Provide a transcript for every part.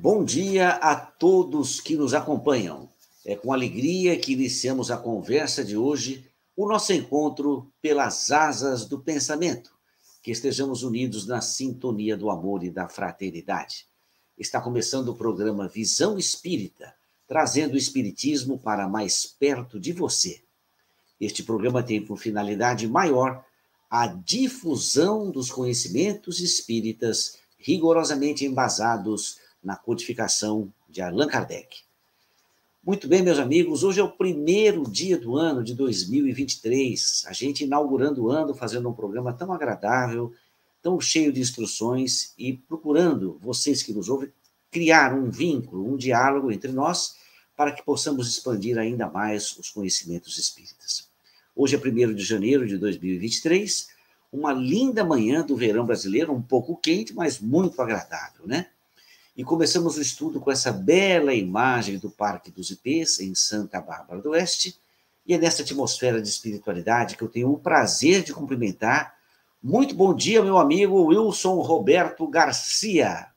Bom dia a todos que nos acompanham. É com alegria que iniciamos a conversa de hoje, o nosso encontro pelas asas do pensamento. Que estejamos unidos na sintonia do amor e da fraternidade. Está começando o programa Visão Espírita, trazendo o Espiritismo para mais perto de você. Este programa tem por finalidade maior a difusão dos conhecimentos espíritas rigorosamente embasados na codificação de Allan Kardec. Muito bem, meus amigos, hoje é o primeiro dia do ano de 2023, a gente inaugurando o ano fazendo um programa tão agradável, tão cheio de instruções e procurando, vocês que nos ouvem, criar um vínculo, um diálogo entre nós para que possamos expandir ainda mais os conhecimentos espíritas. Hoje é 1 de janeiro de 2023, uma linda manhã do verão brasileiro, um pouco quente, mas muito agradável, né? E começamos o estudo com essa bela imagem do Parque dos Ipês, em Santa Bárbara do Oeste, e é nessa atmosfera de espiritualidade que eu tenho o prazer de cumprimentar. Muito bom dia, meu amigo Wilson Roberto Garcia.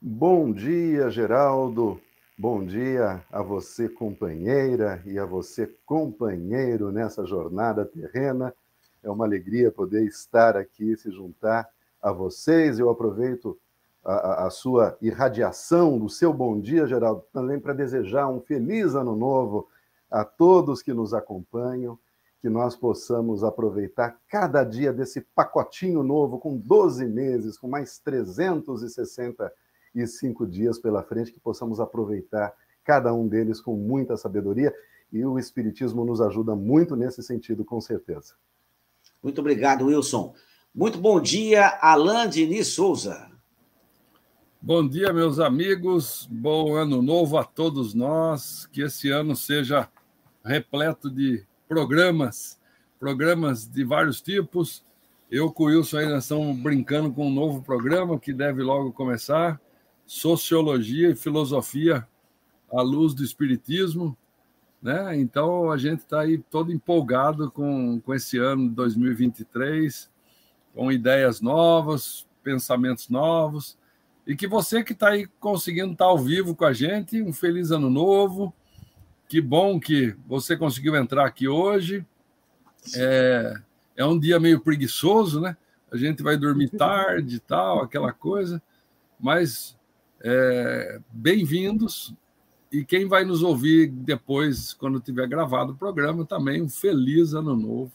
Bom dia, Geraldo. Bom dia a você, companheira, e a você, companheiro, nessa jornada terrena. É uma alegria poder estar aqui, se juntar a vocês. Eu aproveito a, a sua irradiação do seu bom dia, Geraldo, também para desejar um feliz ano novo a todos que nos acompanham, que nós possamos aproveitar cada dia desse pacotinho novo, com 12 meses, com mais 360 e cinco dias pela frente, que possamos aproveitar cada um deles com muita sabedoria. E o Espiritismo nos ajuda muito nesse sentido, com certeza. Muito obrigado, Wilson. Muito bom dia, Alain Diniz Souza. Bom dia, meus amigos. Bom ano novo a todos nós. Que esse ano seja repleto de programas, programas de vários tipos. Eu com o Wilson ainda estamos brincando com um novo programa que deve logo começar sociologia e filosofia à luz do espiritismo, né? Então a gente está aí todo empolgado com, com esse ano de 2023, com ideias novas, pensamentos novos, e que você que está aí conseguindo estar tá ao vivo com a gente, um feliz ano novo. Que bom que você conseguiu entrar aqui hoje. É, é um dia meio preguiçoso, né? A gente vai dormir tarde e tal, aquela coisa, mas é, Bem-vindos. E quem vai nos ouvir depois, quando tiver gravado o programa, também um feliz ano novo,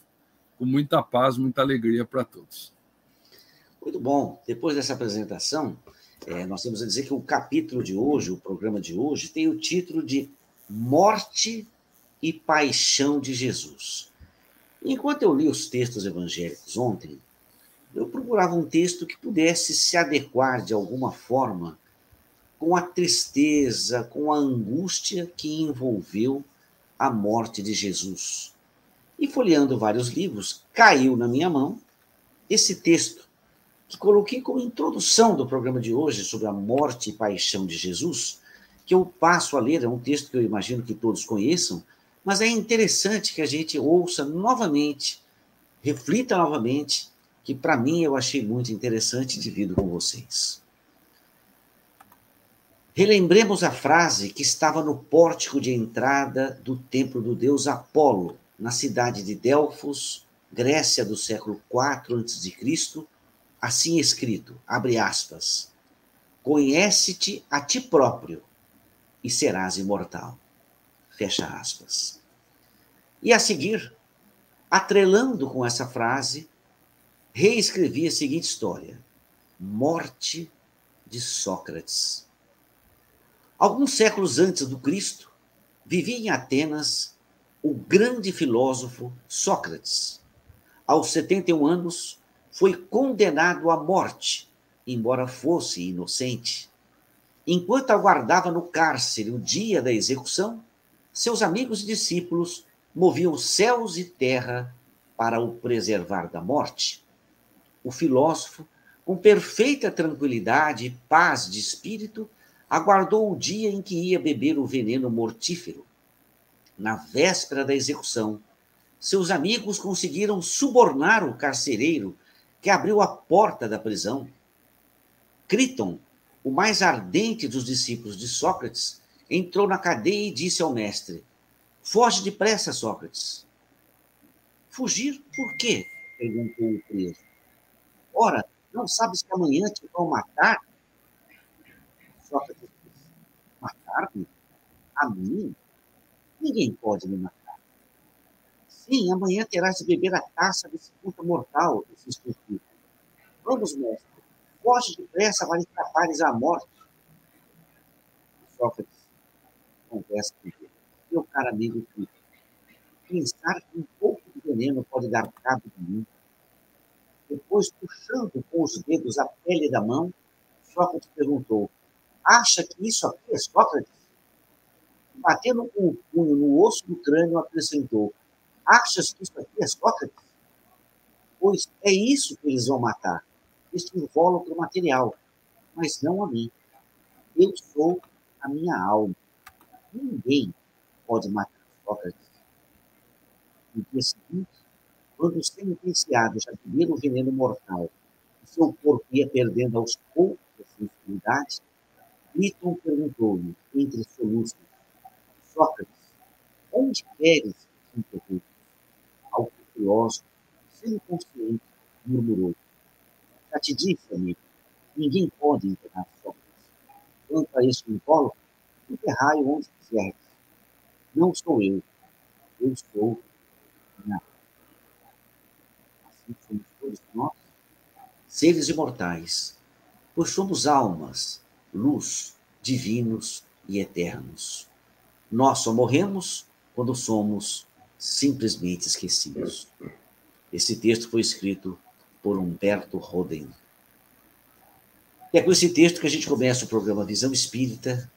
com muita paz, muita alegria para todos. Muito bom. Depois dessa apresentação, é, nós temos a dizer que o capítulo de hoje, o programa de hoje, tem o título de Morte e Paixão de Jesus. Enquanto eu li os textos evangélicos ontem, eu procurava um texto que pudesse se adequar de alguma forma com a tristeza, com a angústia que envolveu a morte de Jesus. E folheando vários livros, caiu na minha mão esse texto que coloquei como introdução do programa de hoje sobre a morte e paixão de Jesus, que eu passo a ler, é um texto que eu imagino que todos conheçam, mas é interessante que a gente ouça novamente, reflita novamente, que para mim eu achei muito interessante e divido com vocês. Relembremos a frase que estava no pórtico de entrada do templo do deus Apolo, na cidade de Delfos, Grécia do século IV a.C., assim escrito, abre aspas, Conhece-te a ti próprio e serás imortal. Fecha aspas. E a seguir, atrelando com essa frase, reescrevi a seguinte história: Morte de Sócrates. Alguns séculos antes do Cristo, vivia em Atenas o grande filósofo Sócrates. Aos 71 anos, foi condenado à morte, embora fosse inocente. Enquanto aguardava no cárcere o dia da execução, seus amigos e discípulos moviam céus e terra para o preservar da morte. O filósofo, com perfeita tranquilidade e paz de espírito, aguardou o dia em que ia beber o veneno mortífero. Na véspera da execução, seus amigos conseguiram subornar o carcereiro que abriu a porta da prisão. Criton, o mais ardente dos discípulos de Sócrates, entrou na cadeia e disse ao mestre: Foge depressa, Sócrates. Fugir por quê? perguntou o preso. Ora, não sabes que amanhã te vão matar? Sócrates disse: Matar-me? A mim? Ninguém pode me matar. Sim, amanhã terás de beber a taça desse puta mortal, insistiu Pico. Vamos, mestre. Foge depressa para escapares à morte. Sócrates conversa com ele. Meu caro amigo Pico, pensar que um pouco de veneno pode dar cabo de mim. Depois, puxando com os dedos a pele da mão, Sócrates perguntou: Acha que isso aqui é Sócrates? batendo com o punho no osso do crânio, acrescentou: Achas que isso aqui é Sócrates? Pois é isso que eles vão matar, este invólucro material, mas não a mim. Eu sou a minha alma. Ninguém pode matar Sócrates. No dia seguinte, quando o sentenciado já bebeu o veneno mortal e seu corpo ia perdendo aos poucos a sensibilidade, Cliton perguntou-lhe, entre soluços, Sócrates, onde queres que interrompas? Ao filósofo, sem consciente, murmurou. Já te disse, amigo, ninguém pode enterrar Sócrates. Quanto a este invólucro, enterrai-o onde quiseres. Não sou eu, eu sou minha Assim somos todos nós, seres imortais, pois somos almas, luz, divinos e eternos. Nós só morremos quando somos simplesmente esquecidos. Esse texto foi escrito por Humberto Roden. E é com esse texto que a gente começa o programa Visão Espírita,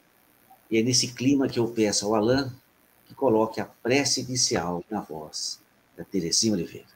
e é nesse clima que eu peço ao Alain que coloque a prece inicial na voz da Terezinha Oliveira.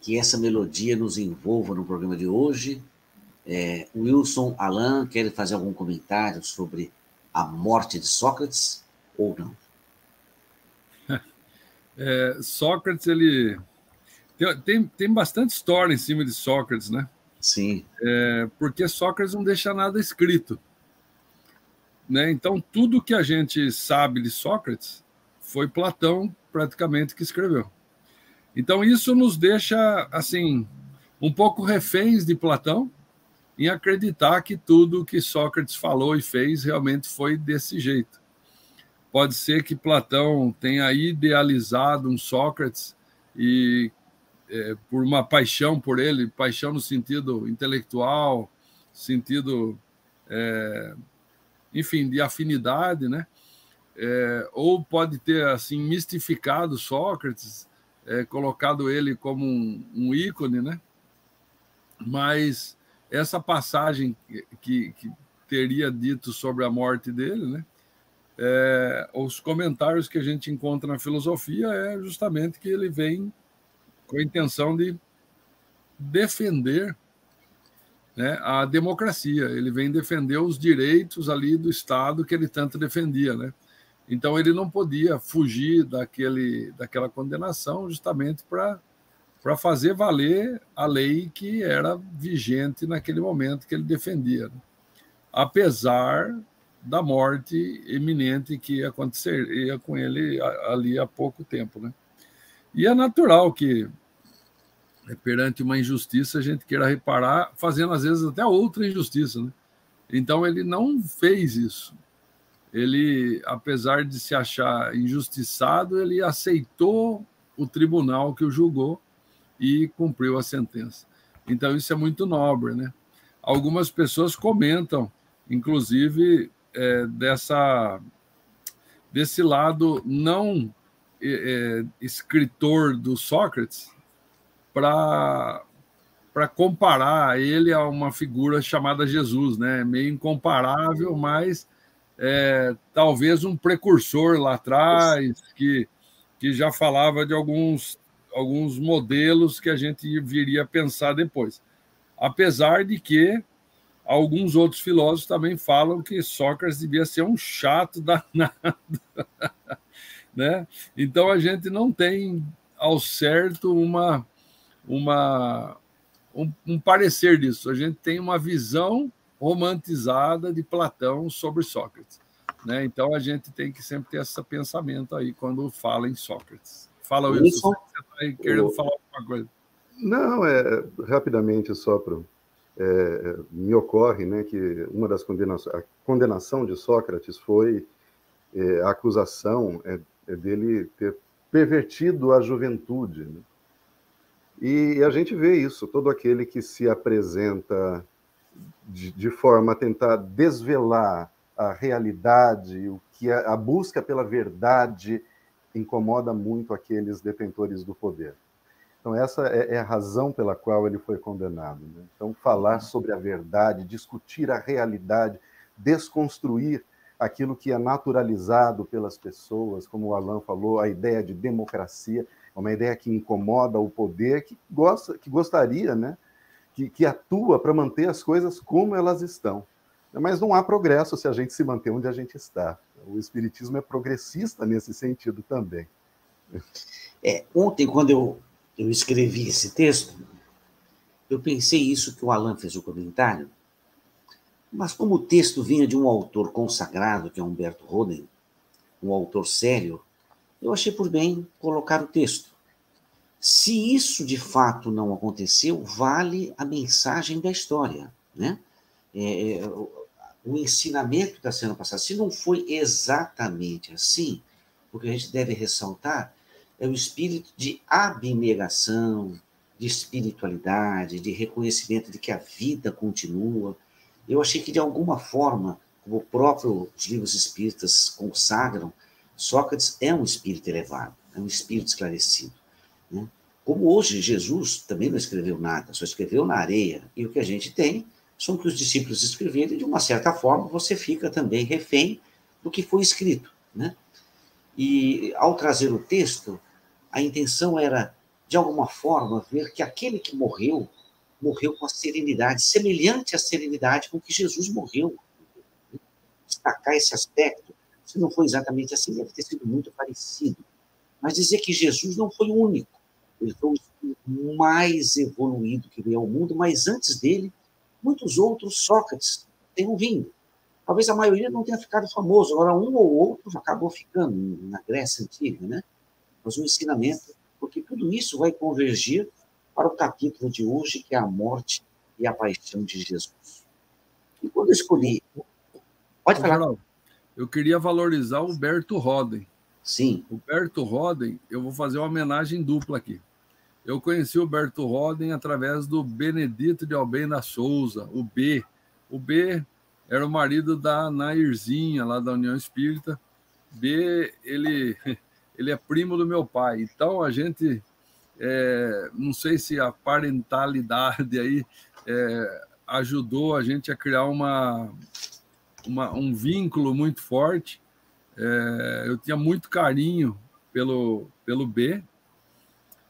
Que essa melodia nos envolva no programa de hoje. É, Wilson, Alain, querem fazer algum comentário sobre a morte de Sócrates ou não? É, Sócrates, ele tem, tem, tem, bastante história em cima de Sócrates, né? Sim. É, porque Sócrates não deixa nada escrito. Né? Então, tudo que a gente sabe de Sócrates foi Platão praticamente que escreveu. Então, isso nos deixa, assim, um pouco reféns de Platão em acreditar que tudo que Sócrates falou e fez realmente foi desse jeito. Pode ser que Platão tenha idealizado um Sócrates e é, por uma paixão por ele, paixão no sentido intelectual, sentido, é, enfim, de afinidade, né? É, ou pode ter assim mistificado Sócrates, é, colocado ele como um, um, ícone, né? Mas essa passagem que, que teria dito sobre a morte dele, né? É, os comentários que a gente encontra na filosofia é justamente que ele vem com a intenção de defender né, a democracia. Ele vem defender os direitos ali do Estado que ele tanto defendia, né? Então ele não podia fugir daquele, daquela condenação justamente para para fazer valer a lei que era vigente naquele momento que ele defendia, né? apesar da morte iminente que aconteceria com ele ali há pouco tempo, né? E é natural que, né, perante uma injustiça, a gente queira reparar, fazendo às vezes até outra injustiça. Né? Então, ele não fez isso. Ele, apesar de se achar injustiçado, ele aceitou o tribunal que o julgou e cumpriu a sentença. Então, isso é muito nobre. Né? Algumas pessoas comentam, inclusive, é, dessa, desse lado não é, escritor do Sócrates para para comparar ele a uma figura chamada Jesus, né? Meio incomparável, mas é, talvez um precursor lá atrás que, que já falava de alguns alguns modelos que a gente viria a pensar depois. Apesar de que alguns outros filósofos também falam que Sócrates devia ser um chato danado. né? Então a gente não tem ao certo uma, uma um, um, parecer disso. A gente tem uma visão romantizada de Platão sobre Sócrates. Né? Então a gente tem que sempre ter esse pensamento aí quando fala em Sócrates. Fala, Wilson, Isso. você está querendo falar alguma coisa. Não, é rapidamente só para é, me ocorre né, que uma das condenações, a condenação de Sócrates foi é, a acusação é, é, dele ter pervertido a juventude. Né? E a gente vê isso, todo aquele que se apresenta de, de forma a tentar desvelar a realidade, o que a, a busca pela verdade incomoda muito aqueles detentores do poder. Então, essa é, é a razão pela qual ele foi condenado. Né? Então, falar sobre a verdade, discutir a realidade, desconstruir aquilo que é naturalizado pelas pessoas, como o Alan falou, a ideia de democracia, é uma ideia que incomoda o poder, que gosta, que gostaria, né? Que, que atua para manter as coisas como elas estão. Mas não há progresso se a gente se manter onde a gente está. O Espiritismo é progressista nesse sentido também. É, ontem, quando eu eu escrevi esse texto, eu pensei isso que o Alan fez o comentário, mas como o texto vinha de um autor consagrado, que é Humberto Roden, um autor sério, eu achei por bem colocar o texto. Se isso de fato não aconteceu, vale a mensagem da história, né? É, é o ensinamento está sendo passado. Se não foi exatamente assim, o que a gente deve ressaltar é o espírito de abnegação, de espiritualidade, de reconhecimento de que a vida continua. Eu achei que, de alguma forma, como o próprio os livros espíritas consagram, Sócrates é um espírito elevado, é um espírito esclarecido. Como hoje Jesus também não escreveu nada, só escreveu na areia. E o que a gente tem são que os discípulos escreveram e, de uma certa forma, você fica também refém do que foi escrito. Né? E, ao trazer o texto, a intenção era, de alguma forma, ver que aquele que morreu, morreu com a serenidade, semelhante à serenidade com que Jesus morreu. Destacar esse aspecto, se não foi exatamente assim, deve ter sido muito parecido. Mas dizer que Jesus não foi o único, ele foi o espírito mais evoluído que veio ao mundo, mas antes dele, muitos outros Sócrates tenham vindo. Talvez a maioria não tenha ficado famoso, agora um ou outro acabou ficando na Grécia Antiga, né? mas um ensinamento, porque tudo isso vai convergir para o capítulo de hoje, que é a morte e a paixão de Jesus. E quando eu escolhi. Pode falar. Eu queria valorizar o Humberto Roden. Sim. O Berto Roden, eu vou fazer uma homenagem dupla aqui. Eu conheci o Berto Roden através do Benedito de Almeida Souza, o B. O B era o marido da Nairzinha, lá da União Espírita. B, ele, ele é primo do meu pai. Então, a gente, é, não sei se a parentalidade aí é, ajudou a gente a criar uma, uma um vínculo muito forte. É, eu tinha muito carinho pelo, pelo B,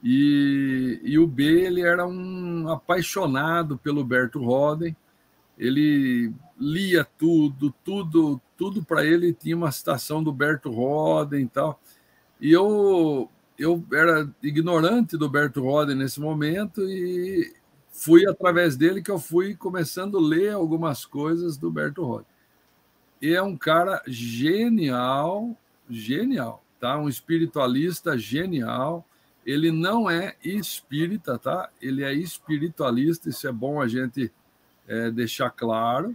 e, e, o B ele era um apaixonado pelo Berto Roden. Ele lia tudo, tudo, tudo para ele tinha uma citação do Berto Roden e tal. E eu eu era ignorante do Berto Roden nesse momento e fui através dele que eu fui começando a ler algumas coisas do Berto Roden. E é um cara genial, genial, tá? Um espiritualista genial ele não é espírita, tá? Ele é espiritualista, isso é bom a gente é, deixar claro,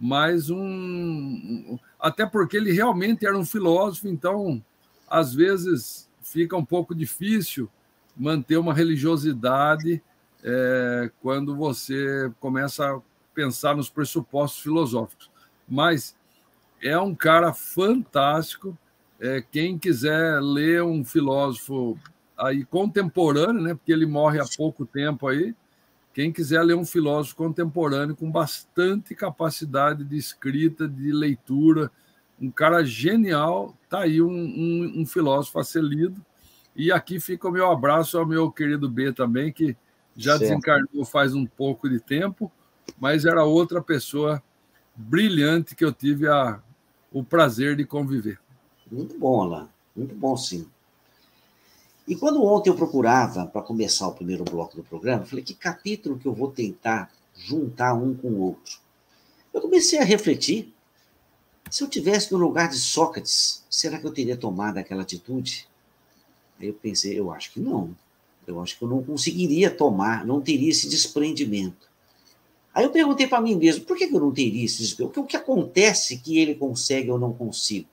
mas um. Até porque ele realmente era um filósofo, então, às vezes, fica um pouco difícil manter uma religiosidade é, quando você começa a pensar nos pressupostos filosóficos. Mas é um cara fantástico. É, quem quiser ler um filósofo aí contemporâneo, né? Porque ele morre há pouco tempo aí. Quem quiser ler um filósofo contemporâneo com bastante capacidade de escrita, de leitura, um cara genial, tá aí um, um, um filósofo a ser lido. E aqui fica o meu abraço ao meu querido B também, que já certo. desencarnou faz um pouco de tempo, mas era outra pessoa brilhante que eu tive a, o prazer de conviver. Muito bom, Alain. Muito bom, sim. E quando ontem eu procurava, para começar o primeiro bloco do programa, falei, que capítulo que eu vou tentar juntar um com o outro? Eu comecei a refletir. Se eu tivesse no lugar de Sócrates, será que eu teria tomado aquela atitude? Aí eu pensei, eu acho que não. Eu acho que eu não conseguiria tomar, não teria esse desprendimento. Aí eu perguntei para mim mesmo, por que eu não teria esse desprendimento? O que acontece que ele consegue ou não consigo?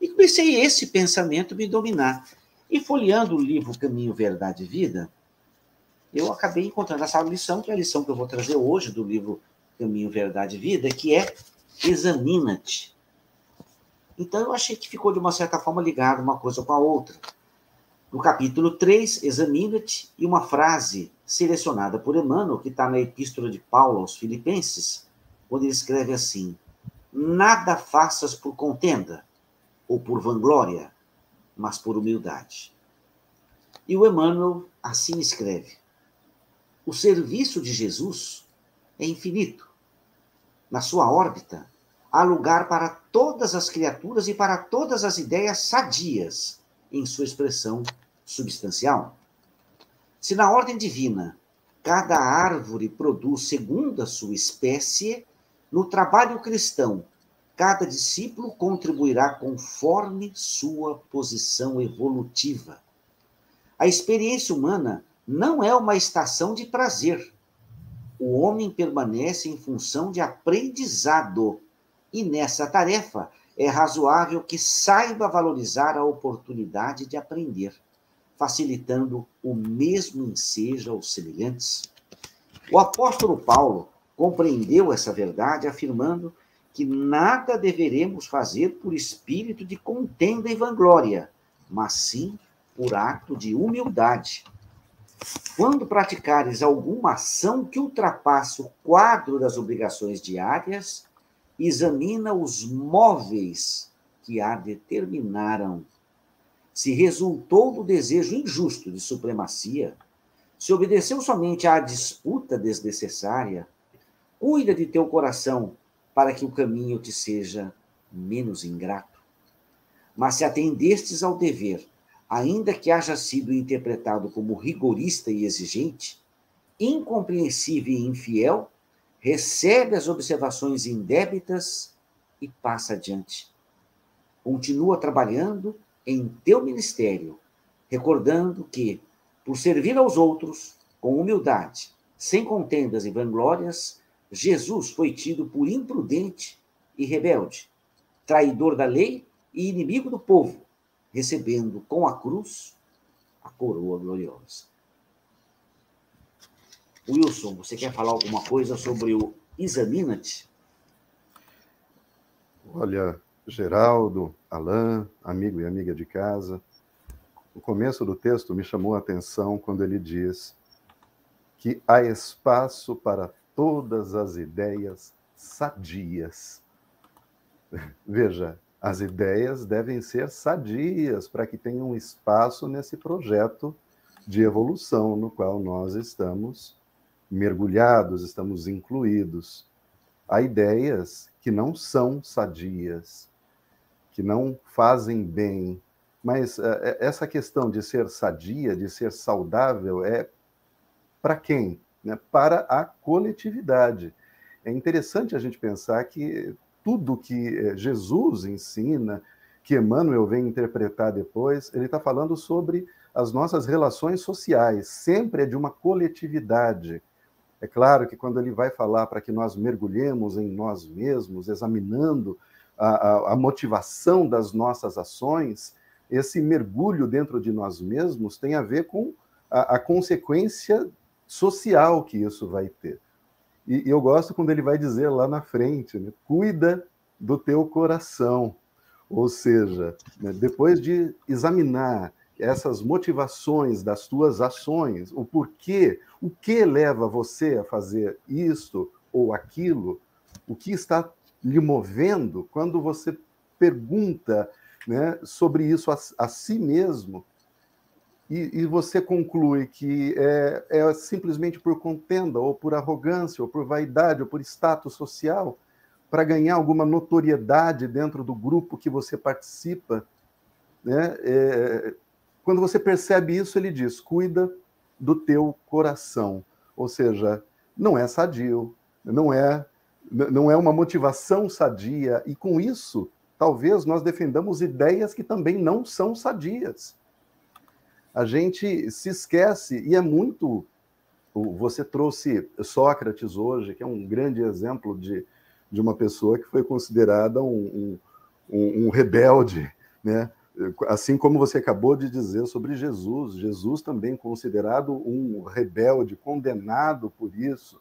E comecei esse pensamento me dominar. E folheando o livro Caminho, Verdade e Vida, eu acabei encontrando essa lição, que é a lição que eu vou trazer hoje do livro Caminho, Verdade e Vida, que é Examina-te. Então eu achei que ficou de uma certa forma ligado uma coisa com a outra. No capítulo 3, Examina-te, e uma frase selecionada por Emmanuel, que está na Epístola de Paulo aos Filipenses, onde ele escreve assim: Nada faças por contenda ou por vanglória, mas por humildade. E o Emmanuel assim escreve: O serviço de Jesus é infinito. Na sua órbita, há lugar para todas as criaturas e para todas as ideias sadias em sua expressão substancial. Se na ordem divina cada árvore produz segundo a sua espécie, no trabalho cristão Cada discípulo contribuirá conforme sua posição evolutiva. A experiência humana não é uma estação de prazer. O homem permanece em função de aprendizado, e nessa tarefa é razoável que saiba valorizar a oportunidade de aprender, facilitando o mesmo ensejo aos semelhantes. O apóstolo Paulo compreendeu essa verdade afirmando que nada deveremos fazer por espírito de contenda e vanglória, mas sim por ato de humildade. Quando praticares alguma ação que ultrapasse o quadro das obrigações diárias, examina os móveis que a determinaram. Se resultou do desejo injusto de supremacia, se obedeceu somente à disputa desnecessária, cuida de teu coração para que o caminho te seja menos ingrato. Mas se atendestes ao dever, ainda que haja sido interpretado como rigorista e exigente, incompreensível e infiel, recebe as observações indébitas e passa adiante. Continua trabalhando em teu ministério, recordando que, por servir aos outros com humildade, sem contendas e vanglórias, Jesus foi tido por imprudente e rebelde, traidor da lei e inimigo do povo, recebendo com a cruz a coroa gloriosa. Wilson, você quer falar alguma coisa sobre o Examina-te? Olha, Geraldo, Alain, amigo e amiga de casa, o começo do texto me chamou a atenção quando ele diz que há espaço para todas as ideias sadias. Veja, as ideias devem ser sadias para que tenham espaço nesse projeto de evolução no qual nós estamos mergulhados, estamos incluídos. Há ideias que não são sadias, que não fazem bem, mas uh, essa questão de ser sadia, de ser saudável, é para quem? Né? Para a coletividade. É interessante a gente pensar que tudo que eh, Jesus ensina, que Emmanuel vem interpretar depois, ele está falando sobre as nossas relações sociais, sempre é de uma coletividade. É claro que quando ele vai falar para que nós mergulhemos em nós mesmos, examinando a, a, a motivação das nossas ações, esse mergulho dentro de nós mesmos tem a ver com a, a consequência social que isso vai ter. E, e, eu gosto quando ele vai dizer lá na frente, né, cuida do teu coração. Ou seja, né, depois de examinar essas motivações das tuas ações, o porquê, o que leva você a fazer isto ou aquilo, o que está lhe movendo, quando você pergunta né, sobre isso a, a si mesmo, e, e, você conclui que é, é simplesmente por contenda, ou por arrogância, ou por vaidade, ou por status social, para ganhar alguma notoriedade dentro do grupo que você participa, né? É, quando você percebe isso, ele diz: cuida do teu coração. Ou seja, não é sadio, não é, não é uma motivação sadia, e com isso, talvez nós defendamos ideias que também não são sadias. A gente se esquece, e é muito. Você trouxe Sócrates hoje, que é um grande exemplo de, de uma pessoa que foi considerada um, um, um rebelde, né? assim como você acabou de dizer sobre Jesus, Jesus também considerado um rebelde, condenado por isso,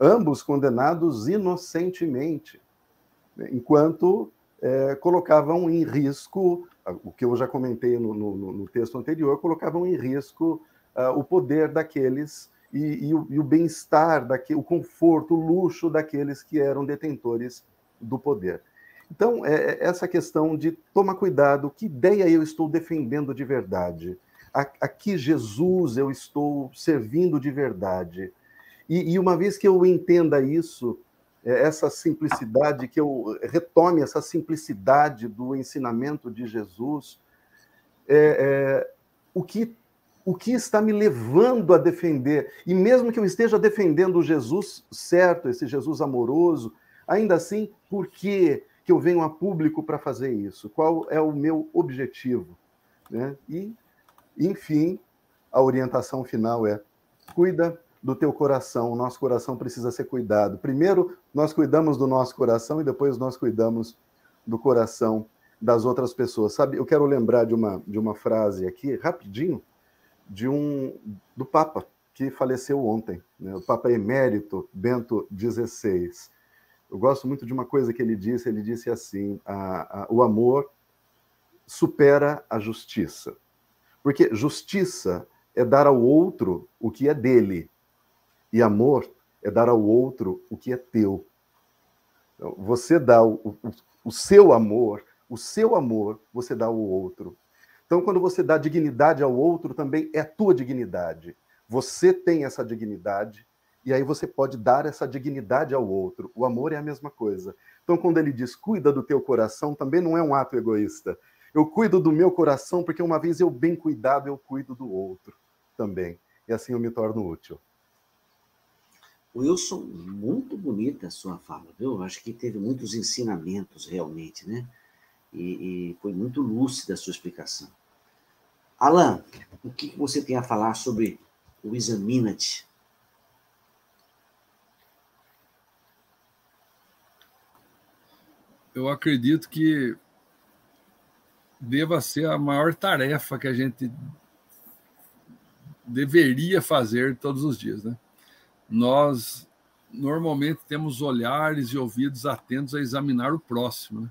ambos condenados inocentemente, enquanto é, colocavam em risco, o que eu já comentei no, no, no texto anterior, colocavam em risco uh, o poder daqueles e, e o, o bem-estar, o conforto, o luxo daqueles que eram detentores do poder. Então, é, é, essa questão de tomar cuidado, que ideia eu estou defendendo de verdade? A, a que Jesus eu estou servindo de verdade? E, e uma vez que eu entenda isso, essa simplicidade, que eu retome essa simplicidade do ensinamento de Jesus, é, é, o, que, o que está me levando a defender, e mesmo que eu esteja defendendo o Jesus certo, esse Jesus amoroso, ainda assim, por que que eu venho a público para fazer isso? Qual é o meu objetivo? Né? E, enfim, a orientação final é: cuida do teu coração. O nosso coração precisa ser cuidado. Primeiro, nós cuidamos do nosso coração e depois nós cuidamos do coração das outras pessoas. Sabe, eu quero lembrar de uma, de uma frase aqui, rapidinho, de um do Papa, que faleceu ontem, né? o Papa Emérito Bento XVI. Eu gosto muito de uma coisa que ele disse. Ele disse assim: a, a, o amor supera a justiça, porque justiça é dar ao outro o que é dele, e amor é dar ao outro o que é teu. Então, você dá o, o, o seu amor, o seu amor, você dá ao outro. Então, quando você dá dignidade ao outro, também é a tua dignidade. Você tem essa dignidade e aí você pode dar essa dignidade ao outro. O amor é a mesma coisa. Então, quando ele diz cuida do teu coração, também não é um ato egoísta. Eu cuido do meu coração porque uma vez eu bem cuidado, eu cuido do outro também. E assim eu me torno útil. Wilson, muito bonita a sua fala, viu? Acho que teve muitos ensinamentos realmente, né? E, e foi muito lúcida a sua explicação. Alan, o que você tem a falar sobre o Examina-te? eu acredito que deva ser a maior tarefa que a gente deveria fazer todos os dias. Né? Nós normalmente temos olhares e ouvidos atentos a examinar o próximo. Né?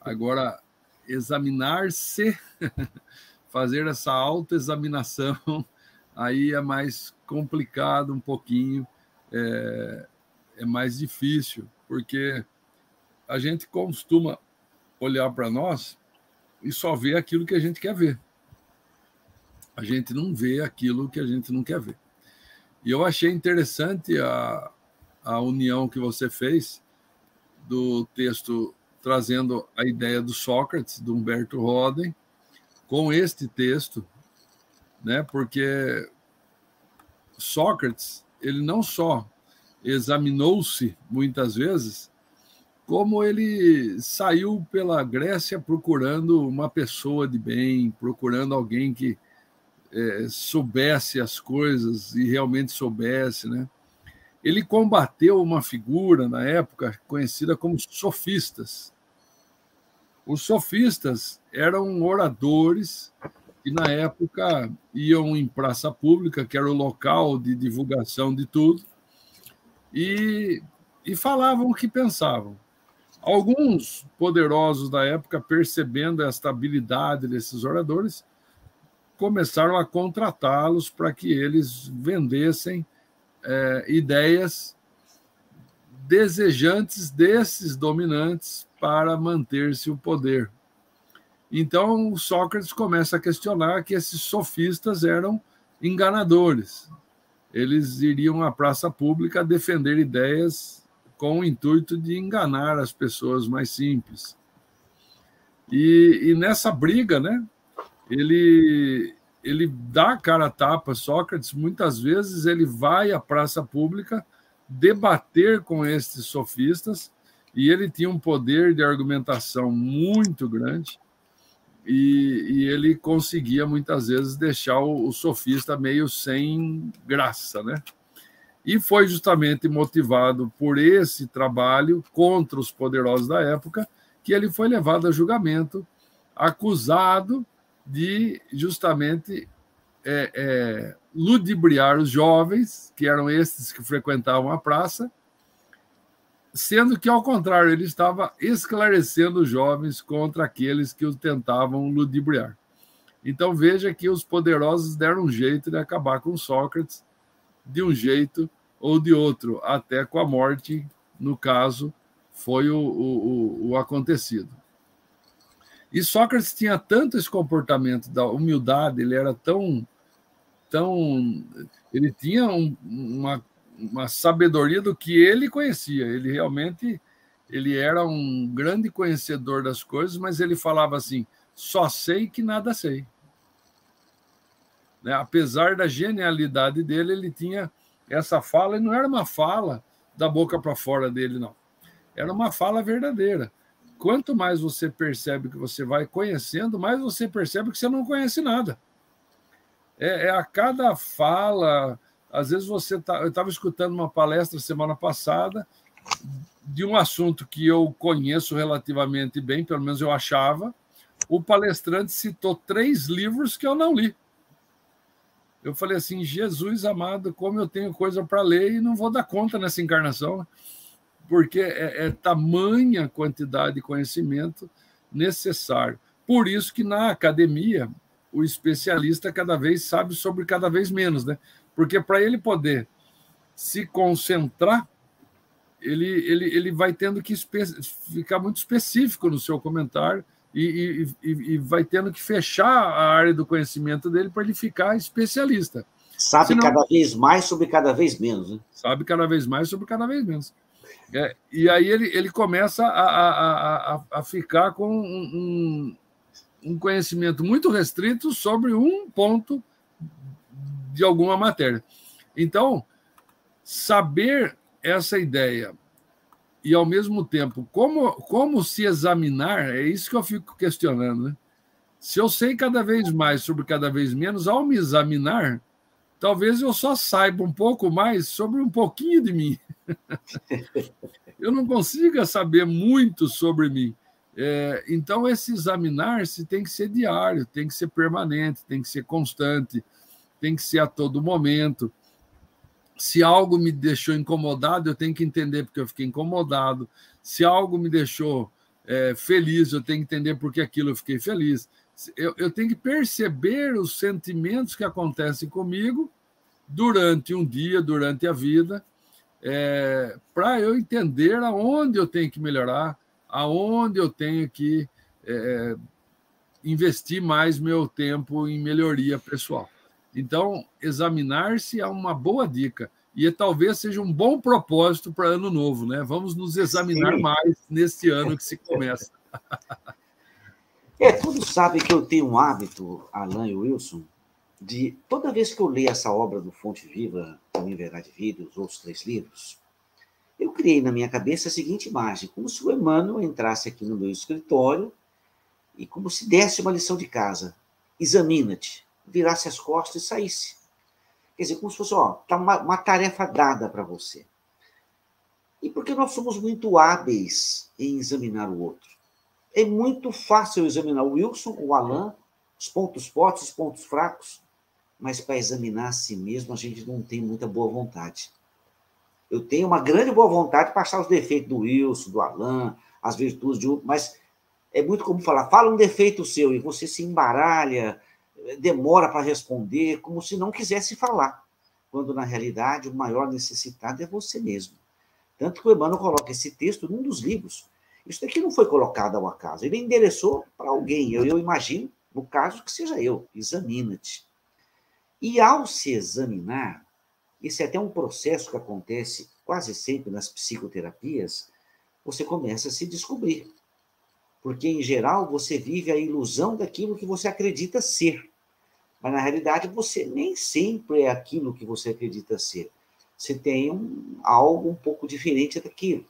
Agora, examinar-se, fazer essa autoexaminação, aí é mais complicado um pouquinho, é, é mais difícil, porque a gente costuma olhar para nós e só ver aquilo que a gente quer ver. A gente não vê aquilo que a gente não quer ver. E eu achei interessante a, a união que você fez do texto trazendo a ideia do Sócrates, do Humberto Roden, com este texto, né? Porque Sócrates, ele não só examinou-se muitas vezes, como ele saiu pela Grécia procurando uma pessoa de bem, procurando alguém que é, soubesse as coisas e realmente soubesse, né? Ele combateu uma figura na época conhecida como sofistas. Os sofistas eram oradores que na época iam em praça pública, que era o local de divulgação de tudo, e, e falavam o que pensavam. Alguns poderosos da época, percebendo esta habilidade desses oradores, começaram a contratá-los para que eles vendessem é, ideias desejantes desses dominantes para manter-se o poder. Então, Sócrates começa a questionar que esses sofistas eram enganadores. Eles iriam à praça pública defender ideias com o intuito de enganar as pessoas mais simples. E, e nessa briga, né, ele, ele dá cara a tapa Sócrates, muitas vezes ele vai à praça pública debater com esses sofistas, e ele tinha um poder de argumentação muito grande, e, e ele conseguia muitas vezes deixar o, o, sofista meio sem graça, né? E foi justamente motivado por esse trabalho contra os poderosos da época que ele foi levado a julgamento, acusado de justamente é, é, ludibriar os jovens, que eram esses que frequentavam a praça, sendo que, ao contrário, ele estava esclarecendo os jovens contra aqueles que os tentavam ludibriar. Então veja que os poderosos deram um jeito de acabar com Sócrates, de um jeito ou de outro, até com a morte, no caso, foi o, o, o acontecido. E Sócrates tinha tanto esse comportamento da humildade, ele era tão. tão ele tinha um, uma, uma sabedoria do que ele conhecia. Ele realmente ele era um grande conhecedor das coisas, mas ele falava assim: só sei que nada sei. Né? Apesar da genialidade dele, ele tinha essa fala, e não era uma fala da boca para fora dele, não. Era uma fala verdadeira quanto mais você percebe que você vai conhecendo, mais você percebe que você não conhece nada. É, é a cada fala. Às vezes você tá. Eu estava escutando uma palestra semana passada de um assunto que eu conheço relativamente bem, pelo menos eu achava. O palestrante citou três livros que eu não li. Eu falei assim: Jesus amado, como eu tenho coisa para ler e não vou dar conta nessa encarnação porque é, é tamanha quantidade de conhecimento necessário. Por isso que na academia o especialista cada vez sabe sobre cada vez menos, né? Porque para ele poder se concentrar, ele, ele, ele vai tendo que ficar muito específico no seu comentário e, e, e, vai tendo que fechar a área do conhecimento dele para ele ficar especialista. Sabe Senão, cada vez mais sobre cada vez menos, né? Sabe cada vez mais sobre cada vez menos. É, e aí ele, ele começa a, a, a, a ficar com um, um conhecimento muito restrito sobre um ponto de alguma matéria. Então, saber essa ideia e, ao mesmo tempo, como, como se examinar, é isso que eu fico questionando. Né? Se eu sei cada vez mais sobre cada vez menos, ao me examinar, talvez eu só saiba um pouco mais sobre um pouquinho de mim. Eu não consiga saber muito sobre mim. É, então, esse examinar-se tem que ser diário, tem que ser permanente, tem que ser constante, tem que ser a todo momento. Se algo me deixou incomodado, eu tenho que entender porque eu fiquei incomodado. Se algo me deixou é, feliz, eu tenho que entender porque aquilo eu fiquei feliz. Eu, eu tenho que perceber os sentimentos que acontecem comigo durante um dia, durante a vida, é, para eu entender aonde eu tenho que melhorar, aonde eu tenho que é, investir mais meu tempo em melhoria pessoal. Então, examinar-se é uma boa dica e talvez seja um bom propósito para ano novo, né? Vamos nos examinar Sim. mais neste ano que se começa. É, todos sabem que eu tenho um hábito, Alan e Wilson, de toda vez que eu leio essa obra do Fonte Viva, Caminho, Verdade e Vida, os outros três livros, eu criei na minha cabeça a seguinte imagem, como se o Emmanuel entrasse aqui no meu escritório e como se desse uma lição de casa. Examina-te, virasse as costas e saísse. Quer dizer, como se fosse, ó, tá uma, uma tarefa dada para você. E porque nós somos muito hábeis em examinar o outro. É muito fácil examinar o Wilson, o Alan, os pontos fortes, os pontos fracos, mas para examinar a si mesmo a gente não tem muita boa vontade. Eu tenho uma grande boa vontade para achar os defeitos do Wilson, do Alan, as virtudes de um, mas é muito como falar, fala um defeito seu e você se embaralha, demora para responder, como se não quisesse falar, quando na realidade o maior necessitado é você mesmo. Tanto que o Emmanuel coloca esse texto num dos livros. Isso daqui não foi colocado ao acaso, ele endereçou para alguém, eu, eu imagino, no caso que seja eu, examina-te. E ao se examinar, esse é até um processo que acontece quase sempre nas psicoterapias, você começa a se descobrir. Porque, em geral, você vive a ilusão daquilo que você acredita ser. Mas, na realidade, você nem sempre é aquilo que você acredita ser. Você tem um, algo um pouco diferente daquilo.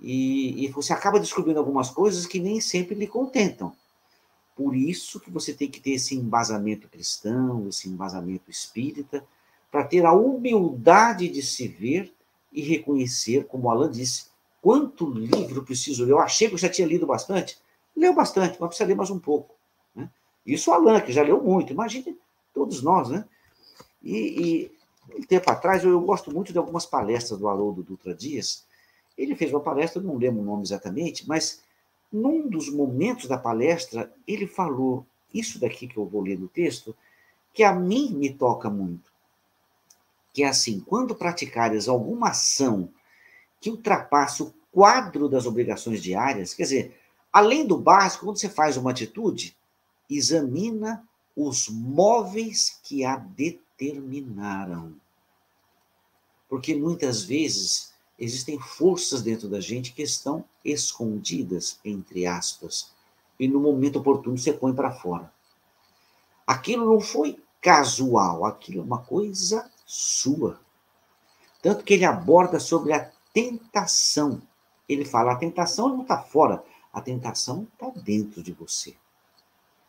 E, e você acaba descobrindo algumas coisas que nem sempre lhe contentam. Por isso que você tem que ter esse embasamento cristão, esse embasamento espírita, para ter a humildade de se ver e reconhecer, como Alan disse, quanto livro preciso ler. Eu achei que eu já tinha lido bastante. Leu bastante, mas precisa ler mais um pouco. Né? Isso o Alan, que já leu muito. Imagine todos nós, né? E, e um tempo atrás, eu, eu, gosto muito de algumas palestras do Haroldo Dutra Dias. Ele fez uma palestra, não lembro o nome exatamente, mas num dos momentos da palestra, ele falou isso daqui que eu vou ler no texto, que a mim me toca muito. Que é assim, quando praticares alguma ação que ultrapasse o quadro das obrigações diárias, quer dizer, além do básico, quando você faz uma atitude, examina os móveis que a determinaram. Porque muitas vezes existem forças dentro da gente que estão escondidas, entre aspas, e no momento oportuno você põe para fora. Aquilo não foi casual, aquilo é uma coisa sua. Tanto que ele aborda sobre a tentação. Ele fala: a tentação não está fora, a tentação está dentro de você.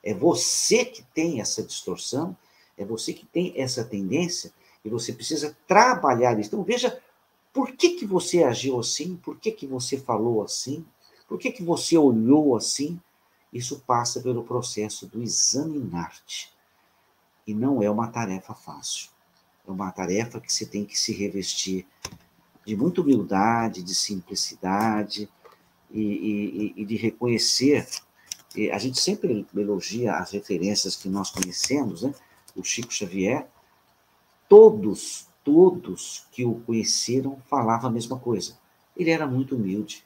É você que tem essa distorção, é você que tem essa tendência, e você precisa trabalhar isso. Então, veja por que, que você agiu assim? Por que, que você falou assim? Por que, que você olhou assim? Isso passa pelo processo do examinar-te. E não é uma tarefa fácil. É uma tarefa que você tem que se revestir de muita humildade, de simplicidade e, e, e de reconhecer. A gente sempre elogia as referências que nós conhecemos, né? O Chico Xavier, todos todos que o conheceram falavam a mesma coisa. Ele era muito humilde.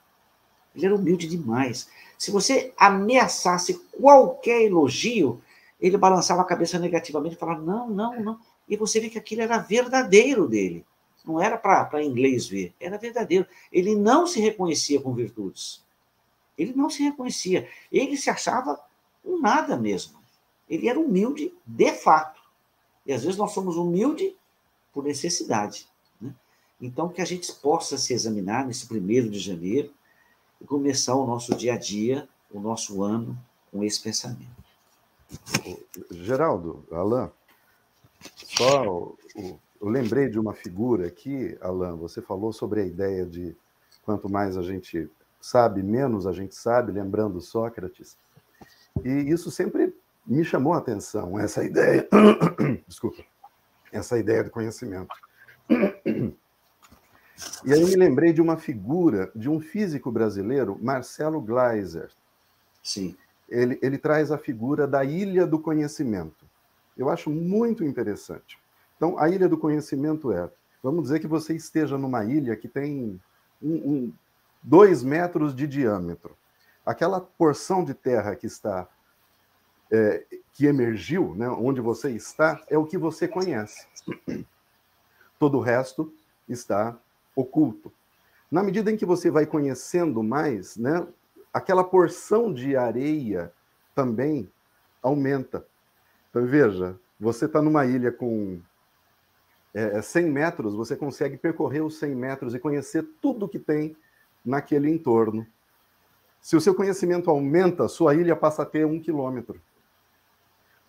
Ele era humilde demais. Se você ameaçasse qualquer elogio, ele balançava a cabeça negativamente e falava: não, não, não. E você vê que aquilo era verdadeiro dele. Não era para inglês ver, era verdadeiro. Ele não se reconhecia com virtudes. Ele não se reconhecia. Ele se achava um nada mesmo. Ele era humilde de fato. E às vezes nós somos humildes por necessidade. Né? Então, que a gente possa se examinar nesse primeiro de janeiro e começar o nosso dia a dia, o nosso ano, com esse pensamento. Geraldo, Alain, só eu lembrei de uma figura aqui, Alain, você falou sobre a ideia de quanto mais a gente sabe, menos a gente sabe, lembrando Sócrates. E isso sempre me chamou a atenção, essa ideia. Desculpa. Essa ideia do conhecimento. E aí eu me lembrei de uma figura de um físico brasileiro, Marcelo Gleiser. Sim. Ele, ele traz a figura da ilha do conhecimento. Eu acho muito interessante. Então, a ilha do conhecimento é: vamos dizer que você esteja numa ilha que tem um, um, dois metros de diâmetro. Aquela porção de terra que está é, que emergiu, né, onde você está, é o que você conhece. Todo o resto está oculto. Na medida em que você vai conhecendo mais, né, aquela porção de areia também aumenta. Então, veja, você está numa ilha com é, 100 metros, você consegue percorrer os 100 metros e conhecer tudo que tem naquele entorno. Se o seu conhecimento aumenta, sua ilha passa a ter um quilômetro.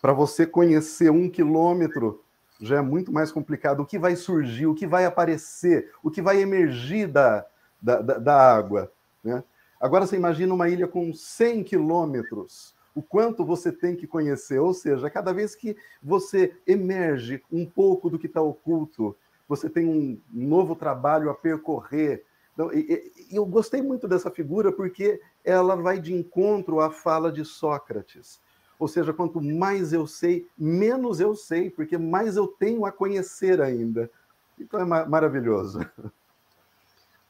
Para você conhecer um quilômetro, já é muito mais complicado. O que vai surgir, o que vai aparecer, o que vai emergir da, da, da, da água. Né? Agora você imagina uma ilha com 100 quilômetros, o quanto você tem que conhecer. Ou seja, cada vez que você emerge um pouco do que está oculto, você tem um novo trabalho a percorrer. Então, eu gostei muito dessa figura porque ela vai de encontro à fala de Sócrates. Ou seja, quanto mais eu sei, menos eu sei, porque mais eu tenho a conhecer ainda. Então é maravilhoso.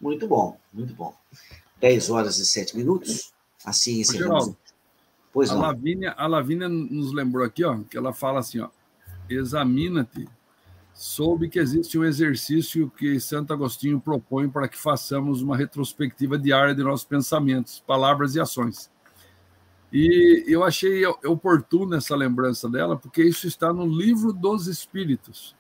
Muito bom, muito bom. 10 horas e 7 minutos. Assim encerramos. Pois a Lavínia, a Lavínia nos lembrou aqui, ó, que ela fala assim, ó, examina-te. Soube que existe um exercício que Santo Agostinho propõe para que façamos uma retrospectiva diária de nossos pensamentos, palavras e ações. E eu achei oportuna essa lembrança dela, porque isso está no livro dos Espíritos.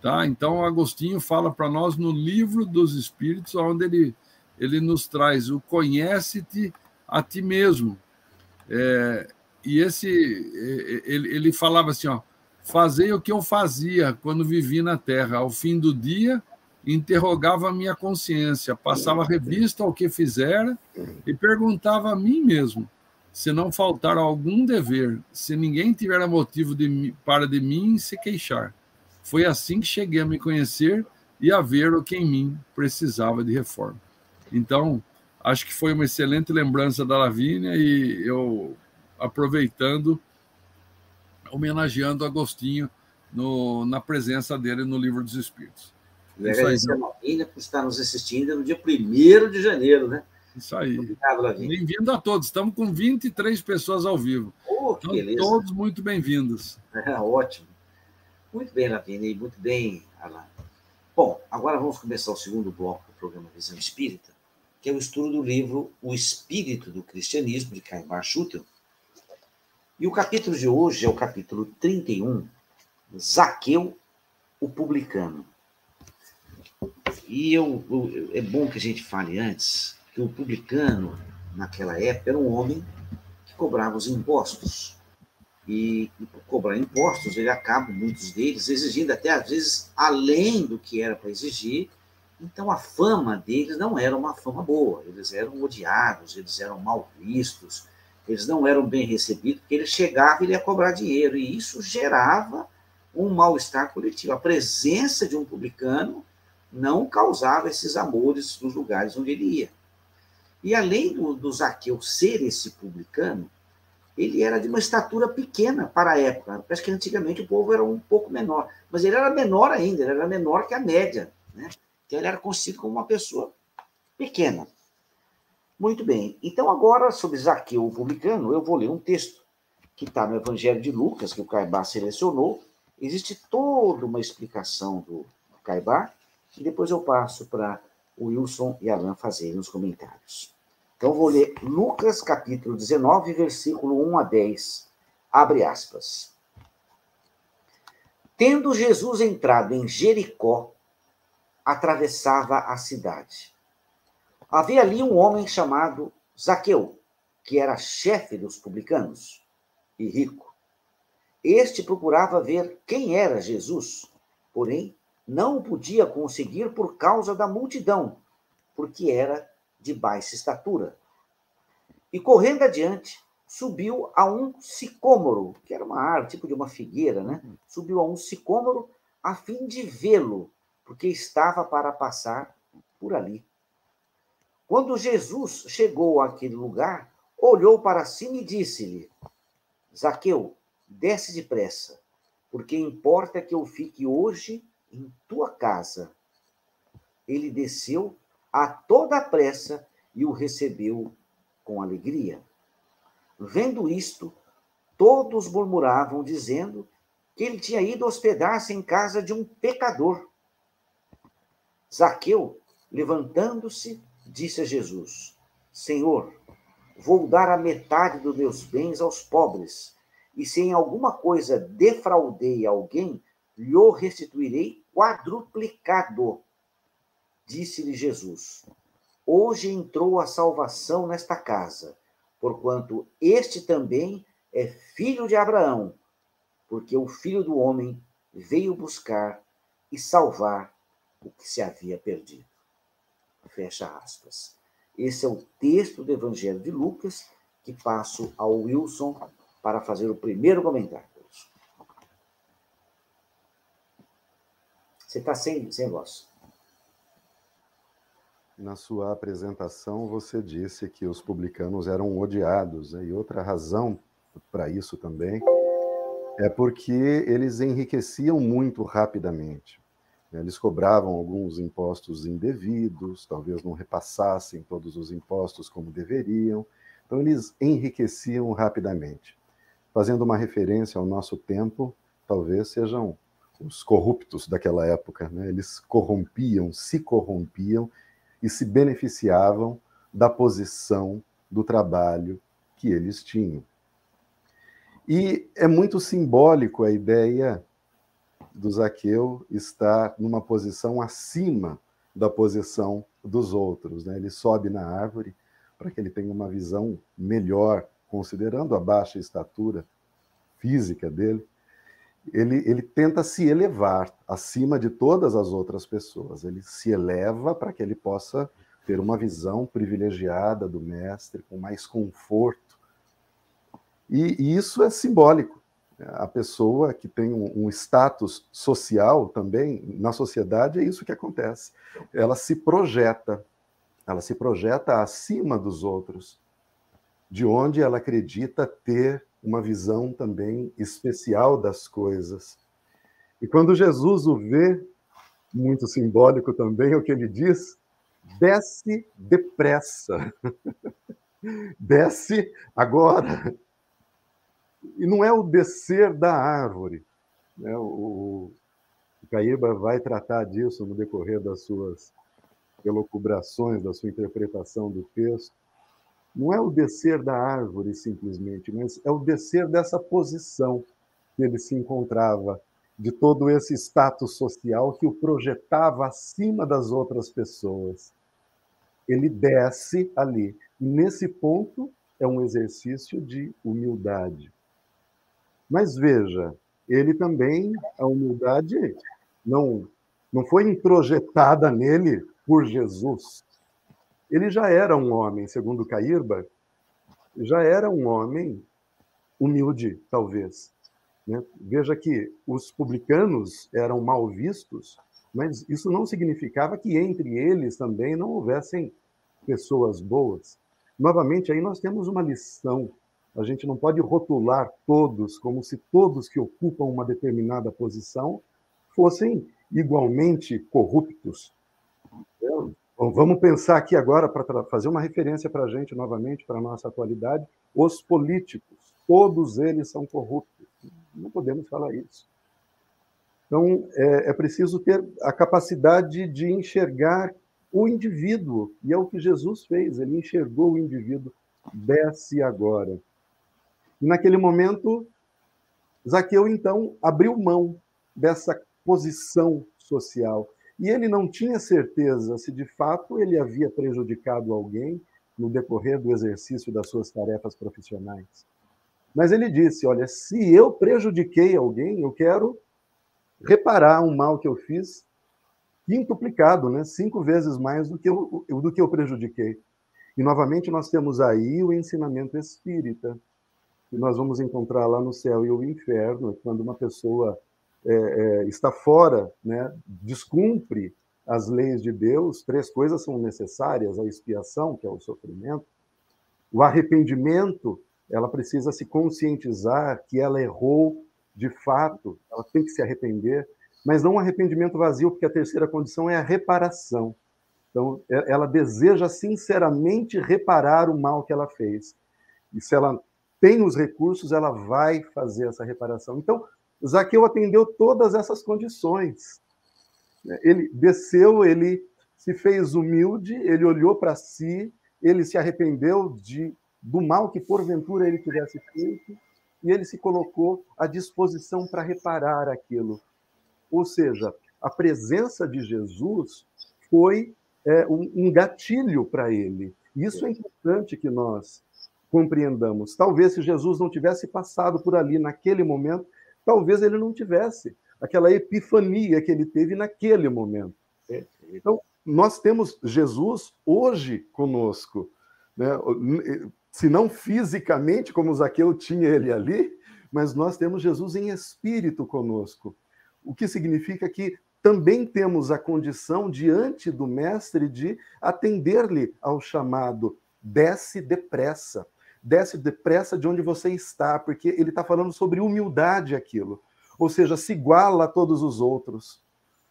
Tá? Então, Agostinho fala para nós no livro dos Espíritos, onde ele, ele nos traz o conhece-te a ti mesmo. É, e esse ele, ele falava assim: ó, fazei o que eu fazia quando vivi na terra. Ao fim do dia, interrogava a minha consciência, passava revista ao que fizera e perguntava a mim mesmo se não faltar algum dever, se ninguém tiver motivo de, para de mim se queixar. Foi assim que cheguei a me conhecer e a ver o que em mim precisava de reforma. Então, acho que foi uma excelente lembrança da Lavínia e eu, aproveitando, homenageando Agostinho no, na presença dele no Livro dos Espíritos. Agradecer a Lavínia por estar nos assistindo no dia 1 de janeiro, né? Isso aí. Bem-vindo a todos. Estamos com 23 pessoas ao vivo. Oh, então, beleza. todos muito bem-vindos. É, ótimo. Muito bem, Lavínia, e muito bem, Alan. Bom, agora vamos começar o segundo bloco do programa Visão Espírita, que é o estudo do livro O Espírito do Cristianismo, de Caimar Schutel. E o capítulo de hoje é o capítulo 31, Zaqueu, o Publicano. E eu, eu, é bom que a gente fale antes que o publicano, naquela época, era um homem que cobrava os impostos. E, e por cobrar impostos, ele acaba, muitos deles, exigindo até às vezes além do que era para exigir. Então a fama deles não era uma fama boa, eles eram odiados, eles eram mal vistos, eles não eram bem recebidos, porque ele chegava e ele ia cobrar dinheiro, e isso gerava um mal-estar coletivo. A presença de um publicano não causava esses amores nos lugares onde ele ia. E além do, do Zaqueu ser esse publicano, ele era de uma estatura pequena para a época. Parece que antigamente o povo era um pouco menor, mas ele era menor ainda, ele era menor que a média. Né? Então ele era conhecido como uma pessoa pequena. Muito bem. Então, agora, sobre Zaqueu, o publicano, eu vou ler um texto que está no Evangelho de Lucas, que o Caibá selecionou. Existe toda uma explicação do Caibá, e depois eu passo para o Wilson e Alan fazerem os comentários. Então, vou ler Lucas, capítulo 19, versículo 1 a 10. Abre aspas. Tendo Jesus entrado em Jericó, atravessava a cidade. Havia ali um homem chamado Zaqueu, que era chefe dos publicanos e rico. Este procurava ver quem era Jesus, porém não o podia conseguir por causa da multidão, porque era de baixa estatura. E correndo adiante, subiu a um sicômoro, que era uma árvore, tipo de uma figueira, né? Subiu a um sicômoro a fim de vê-lo, porque estava para passar por ali. Quando Jesus chegou àquele lugar, olhou para cima e disse-lhe: Zaqueu, desce depressa, porque importa que eu fique hoje em tua casa. Ele desceu a toda pressa e o recebeu com alegria. Vendo isto, todos murmuravam, dizendo que ele tinha ido hospedar-se em casa de um pecador. Zaqueu, levantando-se, disse a Jesus: Senhor, vou dar a metade dos meus bens aos pobres, e se em alguma coisa defraudei alguém, lhe restituirei quadruplicado. Disse-lhe Jesus: Hoje entrou a salvação nesta casa, porquanto este também é filho de Abraão, porque o filho do homem veio buscar e salvar o que se havia perdido. Fecha aspas. Esse é o texto do Evangelho de Lucas que passo ao Wilson para fazer o primeiro comentário. Você está sem, sem voz. Na sua apresentação, você disse que os publicanos eram odiados, né? e outra razão para isso também é porque eles enriqueciam muito rapidamente. Eles cobravam alguns impostos indevidos, talvez não repassassem todos os impostos como deveriam, então eles enriqueciam rapidamente. Fazendo uma referência ao nosso tempo, talvez sejam os corruptos daquela época, né? eles corrompiam, se corrompiam e se beneficiavam da posição do trabalho que eles tinham. E é muito simbólico a ideia do Zaqueu estar numa posição acima da posição dos outros. Né? Ele sobe na árvore para que ele tenha uma visão melhor, considerando a baixa estatura física dele. Ele, ele tenta se elevar acima de todas as outras pessoas. Ele se eleva para que ele possa ter uma visão privilegiada do mestre, com mais conforto. E, e isso é simbólico a pessoa que tem um, um, status social também na sociedade, é isso que acontece. Ela se projeta, ela se projeta acima dos outros, de onde ela acredita ter uma visão também especial das coisas. E quando Jesus o vê, muito simbólico também é o que ele diz: desce depressa. desce agora e não é o descer da árvore. Né? O, o Caíba vai tratar disso no decorrer das suas elocubrações, da sua interpretação do texto. Não é o descer da árvore simplesmente, mas é o descer dessa posição que ele se encontrava, de todo esse status social que o projetava acima das outras pessoas. Ele desce ali. E nesse ponto é um exercício de humildade. Mas veja, ele também, a humildade não, não foi introjetada nele por Jesus. Ele já era um homem, segundo Cairba, já era um homem humilde, talvez. Né? Veja que os publicanos eram mal vistos, mas isso não significava que entre eles também não houvessem pessoas boas. Novamente, aí nós temos uma lição a gente não pode rotular todos como se todos que ocupam uma determinada posição fossem igualmente corruptos. Então, vamos pensar aqui agora, para fazer uma referência para a gente novamente, para a nossa atualidade, os políticos. Todos eles são corruptos. Não podemos falar isso. Então, é, é preciso ter a capacidade de enxergar o indivíduo, e é o que Jesus fez, ele enxergou o indivíduo. Desce agora. E naquele momento, Zaqueu então abriu mão dessa posição social. E ele não tinha certeza se de fato ele havia prejudicado alguém no decorrer do exercício das suas tarefas profissionais. Mas ele disse: Olha, se eu prejudiquei alguém, eu quero reparar um mal que eu fiz quintuplicado, né? cinco vezes mais do que, eu, do que eu prejudiquei. E, novamente, nós temos aí o ensinamento espírita, que nós vamos encontrar lá no céu e o inferno, quando uma pessoa é, é, está fora, né, descumpre as leis de Deus, três coisas são necessárias: a expiação, que é o sofrimento, o arrependimento, ela precisa se conscientizar que ela errou de fato, ela tem que se arrepender, mas não um arrependimento vazio, porque a terceira condição é a reparação. Então, é, ela deseja sinceramente reparar o mal que ela fez. E se ela tem os recursos, ela vai fazer essa reparação. Então, Zaqueu atendeu todas essas condições. Ele desceu, ele se fez humilde, ele olhou para si, ele se arrependeu de, do mal que porventura ele tivesse feito e ele se colocou à disposição para reparar aquilo. Ou seja, a presença de Jesus foi é, um, um gatilho para ele. Isso é importante que nós compreendamos. Talvez se Jesus não tivesse passado por ali naquele momento, talvez ele não tivesse aquela epifania que ele teve naquele momento. Então, nós temos Jesus hoje conosco. Né? Se não fisicamente, como Zaqueu tinha ele ali, mas nós temos Jesus em espírito conosco. O que significa que também temos a condição, diante do Mestre, de atender-lhe ao chamado: desce depressa. Desce depressa de onde você está, porque ele está falando sobre humildade aquilo. Ou seja, se iguala a todos os outros.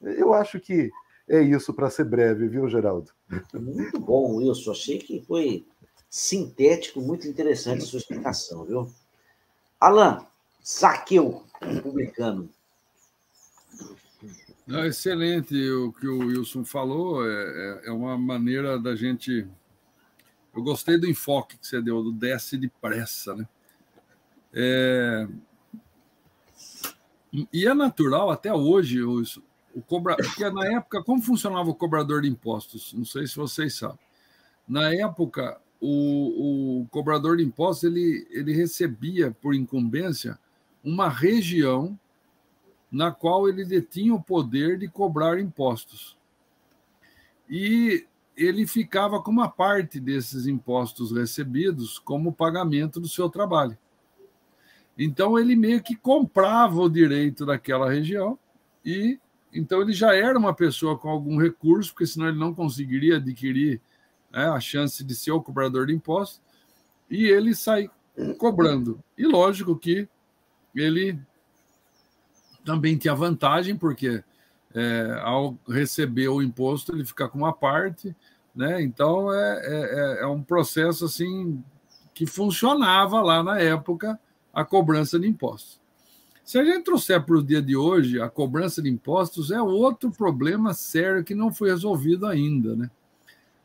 Eu acho que é isso para ser breve, viu, Geraldo? Muito bom, Wilson. Achei que foi sintético, muito interessante a sua explicação, viu? Alan, Zaqueu, publicano. Não, excelente o que o Wilson falou. É, é, é, uma maneira da gente. Eu gostei do enfoque que você deu, do desce depressa, né? É... E é natural até hoje, Wilson, o cobra... porque na época, como funcionava o cobrador de impostos? Não sei se vocês sabem. Na época, o, o cobrador de impostos ele, ele recebia, por incumbência, uma região na qual ele detinha o poder de cobrar impostos. E ele ficava com uma parte desses impostos recebidos como pagamento do seu trabalho. Então ele meio que comprava o direito daquela região e então ele já era uma pessoa com algum recurso, porque senão ele não conseguiria adquirir né, a chance de ser o cobrador de impostos, e ele sai cobrando. E lógico que ele também tinha vantagem, porque é, ao receber o imposto ele fica com uma parte, né? Então é, é, é um processo assim que funcionava lá na época a cobrança de impostos. Se a gente trouxer para o dia de hoje, a cobrança de impostos é outro problema sério que não foi resolvido ainda, né?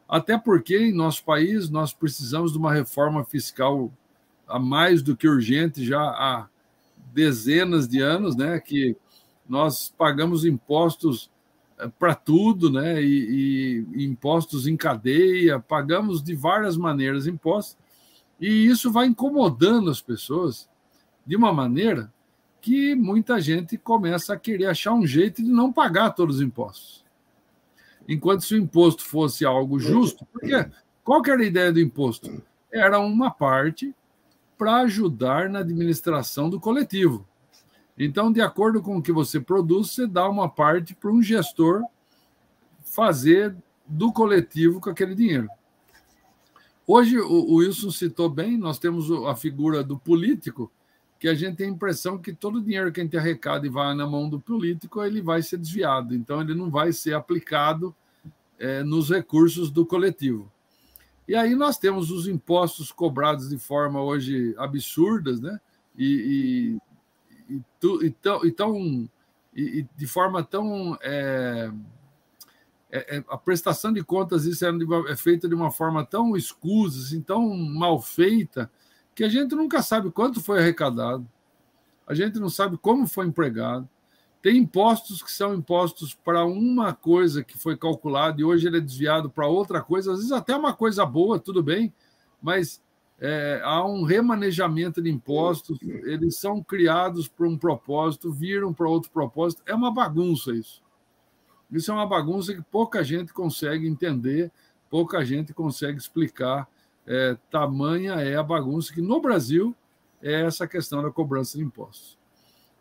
Até porque em nosso país nós precisamos de uma reforma fiscal a mais do que urgente já há dezenas de anos, né? Que nós pagamos impostos eh, para tudo, né? E, e, impostos em cadeia, pagamos de várias maneiras impostos, e isso vai incomodando as pessoas de uma maneira que muita gente começa a querer achar um jeito de não pagar todos os impostos enquanto se o imposto fosse algo justo, porque qual era a ideia do imposto? Era uma parte para ajudar na administração do coletivo. Então, de acordo com o que você produz, você dá uma parte para um gestor fazer do coletivo com aquele dinheiro. Hoje, o Wilson citou bem, nós temos a figura do político, que a gente tem a impressão que todo o dinheiro que a gente arrecada e vai na mão do político, ele vai ser desviado. Então, ele não vai ser aplicado é, nos recursos do coletivo. E aí nós temos os impostos cobrados de forma hoje absurdas, né? E, e, e, tu, e, tão, e, tão, e, de forma tão. É, é, é, a prestação de contas isso é, é feita de uma forma tão escusa, assim, tão mal feita, que a gente nunca sabe quanto foi arrecadado, a gente não sabe como foi empregado, tem impostos que são impostos para uma coisa que foi calculada e hoje ele é desviado para outra coisa, às vezes até uma coisa boa, tudo bem, mas é, há um remanejamento de impostos, eles são criados para um propósito, viram para outro propósito, é uma bagunça isso. Isso é uma bagunça que pouca gente consegue entender, pouca gente consegue explicar. É, tamanha é a bagunça que no Brasil é essa questão da cobrança de impostos.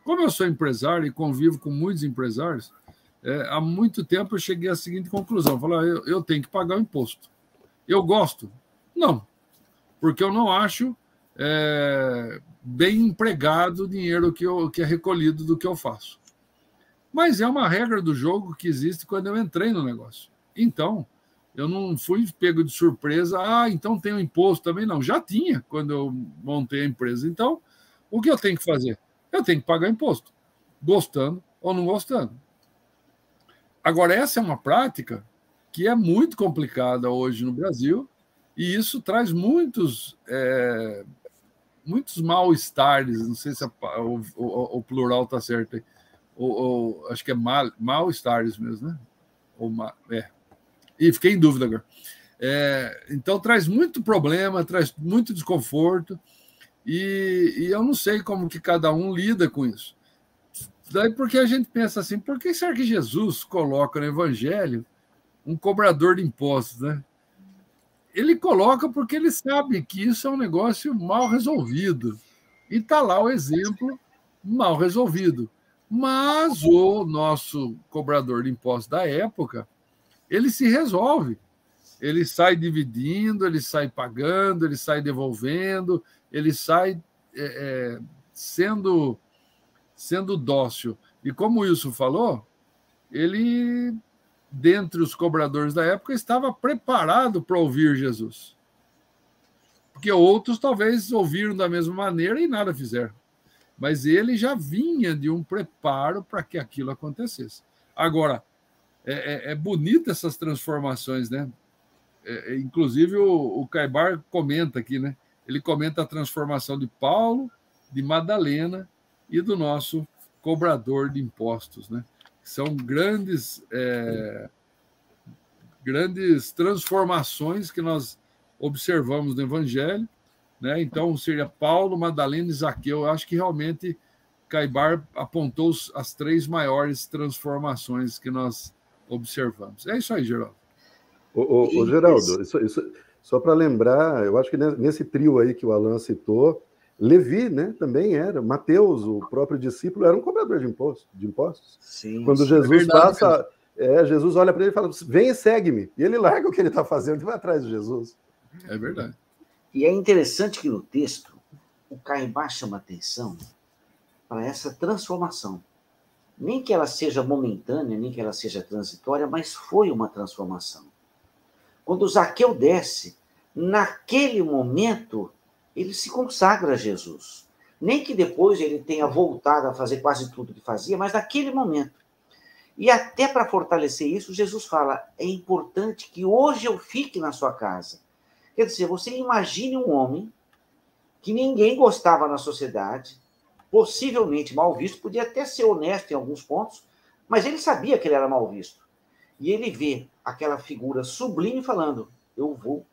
Como eu sou empresário e convivo com muitos empresários, é, há muito tempo eu cheguei à seguinte conclusão: falar, eu, eu tenho que pagar o imposto. Eu gosto? Não, porque eu não acho é, bem empregado o dinheiro que, eu, que é recolhido do que eu faço. Mas é uma regra do jogo que existe quando eu entrei no negócio. Então, eu não fui pego de surpresa, ah, então tem um imposto também. Não, já tinha quando eu montei a empresa. Então, o que eu tenho que fazer? Eu tenho que pagar imposto, gostando ou não gostando. Agora, essa é uma prática que é muito complicada hoje no Brasil, e isso traz muitos, é, muitos mal-estares, não sei se a, o, o, o, plural está certo aí, ou, acho que é mal-estares mesmo, né? Ou, é. E fiquei em dúvida agora. É, então traz muito problema, traz muito desconforto, e, e, eu não sei como que cada um lida com isso. Daí porque a gente pensa assim, por que será que Jesus coloca no Evangelho um cobrador de impostos, né? Ele coloca porque ele sabe que isso é um negócio mal resolvido. E está lá o exemplo mal resolvido. Mas o nosso cobrador de impostos da época, ele se resolve. Ele sai dividindo, ele sai pagando, ele sai devolvendo, ele sai é, é, sendo, sendo dócil. E como o Wilson falou, ele, dentre os cobradores da época, estava preparado para ouvir Jesus. Porque outros talvez ouviram da mesma maneira e nada fizeram. Mas ele já vinha de um preparo para que aquilo acontecesse. Agora, é, é, é bonita essas transformações, né? É, é inclusive o, o Caibar comenta aqui, né? ele comenta a transformação de Paulo, de Madalena e do nosso cobrador de impostos, né? São grandes, é, grandes transformações que nós observamos no Evangelho, né? Então seria Paulo, Madalena e Zaqueu. Eu acho que realmente Caibar apontou as três maiores transformações que nós observamos. É isso aí, Geraldo. Ô, ô, ô Geraldo, isso, isso, só para lembrar, eu acho que nesse trio aí que o Alan citou, Levi, né, também era. Mateus, o próprio discípulo, era um cobrador de impostos. De impostos. Sim, Quando é Jesus é passa, é, Jesus olha para ele e fala: Vem e segue-me. E ele larga o que ele está fazendo e vai atrás de Jesus. É verdade. E é interessante que no texto o Caibá chama atenção para essa transformação. Nem que ela seja momentânea, nem que ela seja transitória, mas foi uma transformação. Quando Zaqueu desce, naquele momento, ele se consagra a Jesus. Nem que depois ele tenha voltado a fazer quase tudo que fazia, mas naquele momento. E até para fortalecer isso, Jesus fala: é importante que hoje eu fique na sua casa. Quer dizer, você imagine um homem que ninguém gostava na sociedade, possivelmente mal visto, podia até ser honesto em alguns pontos, mas ele sabia que ele era mal visto. E ele vê aquela figura sublime falando: Eu vou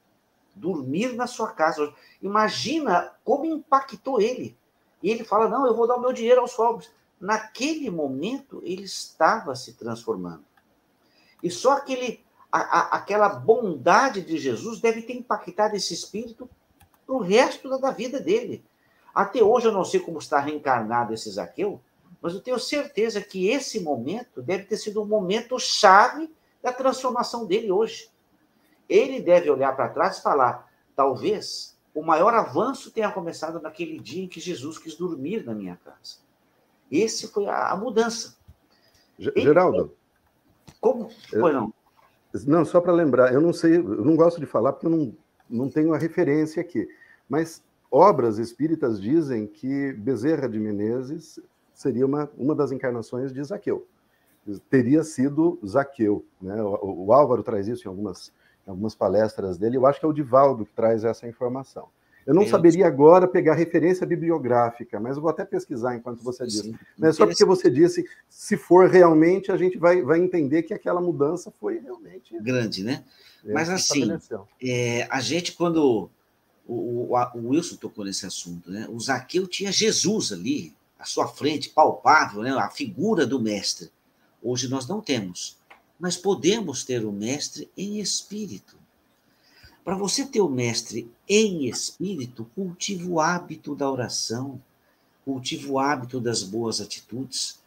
dormir na sua casa. Imagina como impactou ele. E ele fala: Não, eu vou dar o meu dinheiro aos pobres. Naquele momento, ele estava se transformando. E só aquele, a, a, aquela bondade de Jesus deve ter impactado esse espírito para o resto da vida dele. Até hoje, eu não sei como está reencarnado esse Zaqueu, mas eu tenho certeza que esse momento deve ter sido um momento chave da transformação dele hoje. Ele deve olhar para trás e falar: talvez o maior avanço tenha começado naquele dia em que Jesus quis dormir na minha casa. Esse foi a, a mudança. Geraldo. Ele, como? Foi não? Não, só para lembrar, eu não sei, eu não gosto de falar porque eu não, não tenho a referência aqui, mas obras espíritas dizem que Bezerra de Menezes seria uma, uma das encarnações de Zaqueu teria sido Zaqueu. Né? O, o, Álvaro traz isso em algumas, algumas palestras dele. Eu acho que é o Divaldo que traz essa informação. Eu não saberia agora pegar referência bibliográfica, mas eu vou até pesquisar enquanto você disse. Mas só porque você disse, se for realmente, a gente vai, vai entender que aquela mudança foi realmente grande, né? É, mas assim, é, a gente quando o, o, o, Wilson tocou nesse assunto, né? O Zaqueu tinha Jesus ali à sua frente, palpável, né? A figura do mestre. Hoje nós não temos. Mas podemos ter o mestre em espírito. Para você ter o mestre em espírito, cultive o hábito da oração, cultive o hábito das boas atitudes,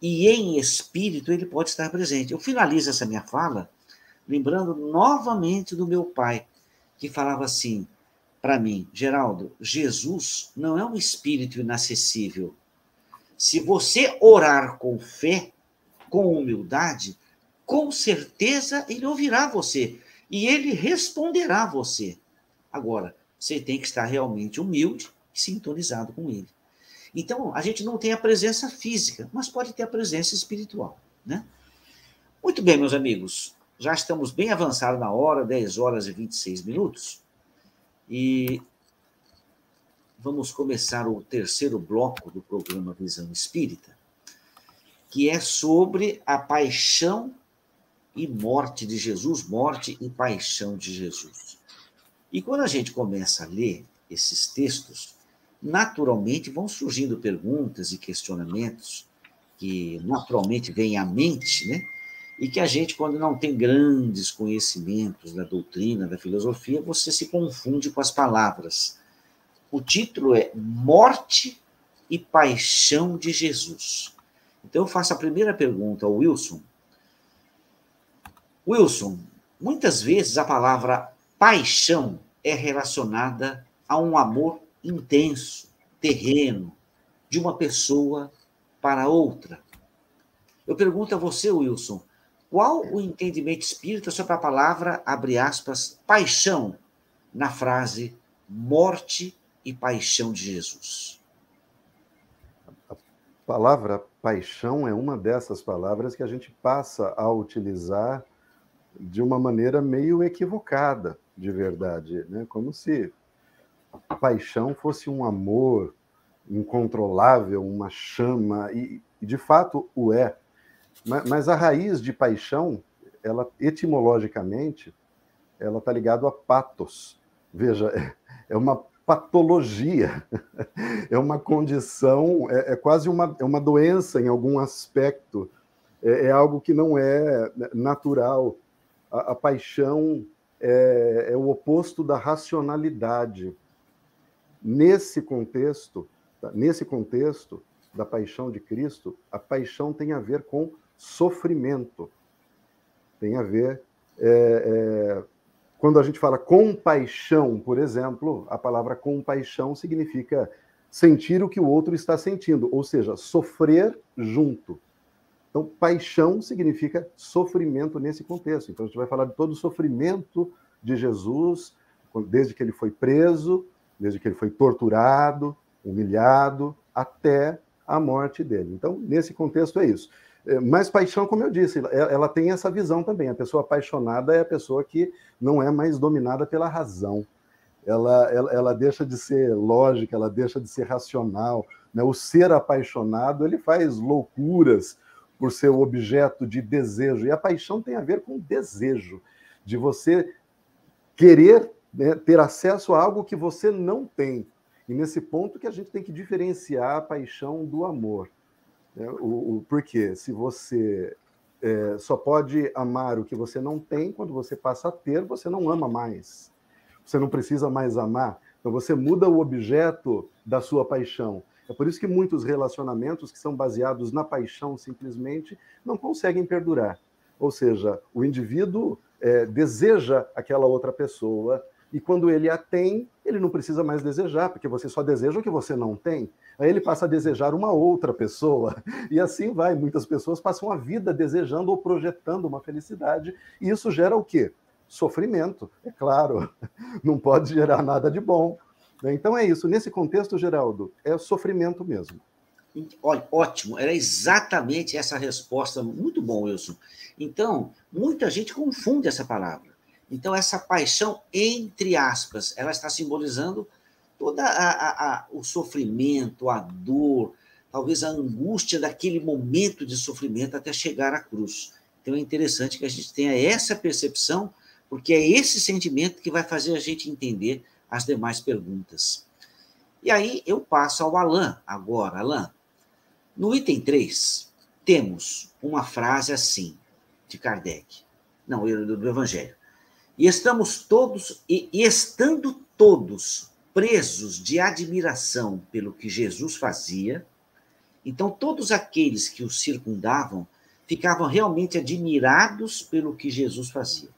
e em espírito ele pode estar presente. Eu finalizo essa minha fala lembrando novamente do meu pai, que falava assim para mim: Geraldo, Jesus não é um espírito inacessível. Se você orar com fé, com humildade, com certeza ele ouvirá você e ele responderá você. Agora, você tem que estar realmente humilde e sintonizado com ele. Então, a gente não tem a presença física, mas pode ter a presença espiritual, né? Muito bem, meus amigos, já estamos bem avançados na hora, 10 horas e 26 minutos, e vamos começar o terceiro bloco do programa Visão Espírita, que é sobre a paixão e morte de Jesus, morte e paixão de Jesus. E quando a gente começa a ler esses textos, naturalmente vão surgindo perguntas e questionamentos que naturalmente vêm à mente, né? E que a gente, quando não tem grandes conhecimentos da doutrina, da filosofia, você se confunde com as palavras. O título é Morte e Paixão de Jesus. Então eu faço a primeira pergunta ao Wilson, Wilson, muitas vezes a palavra paixão é relacionada a um amor intenso, terreno, de uma pessoa para outra. Eu pergunto a você, Wilson, qual o entendimento espírita sobre a palavra, abre aspas, paixão, na frase morte e paixão de Jesus? A palavra paixão é uma dessas palavras que a gente passa a utilizar de uma maneira meio equivocada, de verdade, né? Como se paixão fosse um amor incontrolável, uma chama e, de fato o é. Mas, a raiz de paixão, ela etimologicamente, ela está ligada a patos. Veja, é, é uma patologia, é uma condição, é, é quase uma, é uma doença em algum aspecto, é, é algo que não é natural a, a paixão é, é, o oposto da racionalidade. Nesse contexto, tá, nesse contexto da paixão de Cristo, a paixão tem a ver com sofrimento, tem a ver é, é, quando a gente fala compaixão, por exemplo, a palavra compaixão significa sentir o que o outro está sentindo, ou seja, sofrer junto. Então, paixão significa sofrimento nesse contexto. Então, a gente vai falar de todo o sofrimento de Jesus, desde que ele foi preso, desde que ele foi torturado, humilhado, até a morte dele. Então, nesse contexto é isso. É, mas paixão, como eu disse, ela tem essa visão também. A pessoa apaixonada é a pessoa que não é mais dominada pela razão. Ela, ela, ela deixa de ser lógica, ela deixa de ser racional. Né? O ser apaixonado, ele faz loucuras, por ser objeto de desejo. E a paixão tem a ver com desejo, de você querer né, ter acesso a algo que você não tem. E nesse ponto que a gente tem que diferenciar a paixão do amor. Né? O, o, porque se você é, só pode amar o que você não tem, quando você passa a ter, você não ama mais. Você não precisa mais amar. Então você muda o objeto da sua paixão. É por isso que muitos relacionamentos que são baseados na paixão simplesmente não conseguem perdurar. Ou seja, o indivíduo é, deseja aquela outra pessoa e quando ele a tem, ele não precisa mais desejar, porque você só deseja o que você não tem. Aí ele passa a desejar uma outra pessoa. E assim vai. Muitas pessoas passam a vida desejando ou projetando uma felicidade. E isso gera o quê? Sofrimento, é claro. Não pode gerar nada de bom. Né? Então é isso. Nesse contexto, Geraldo, é sofrimento mesmo. Olha, ótimo, era exatamente essa resposta. Muito bom, Wilson. Então, muita gente confunde essa palavra. Então, essa paixão, entre aspas, ela está simbolizando todo o sofrimento, a dor, talvez a angústia daquele momento de sofrimento até chegar à cruz. Então, é interessante que a gente tenha essa percepção, porque é esse sentimento que vai fazer a gente entender as demais perguntas. E aí eu passo ao Alain agora. Alain, no item 3, temos uma frase assim: de Kardec. Não, do Evangelho. E estamos todos, e, e estando todos presos de admiração pelo que Jesus fazia, então todos aqueles que o circundavam ficavam realmente admirados pelo que Jesus fazia.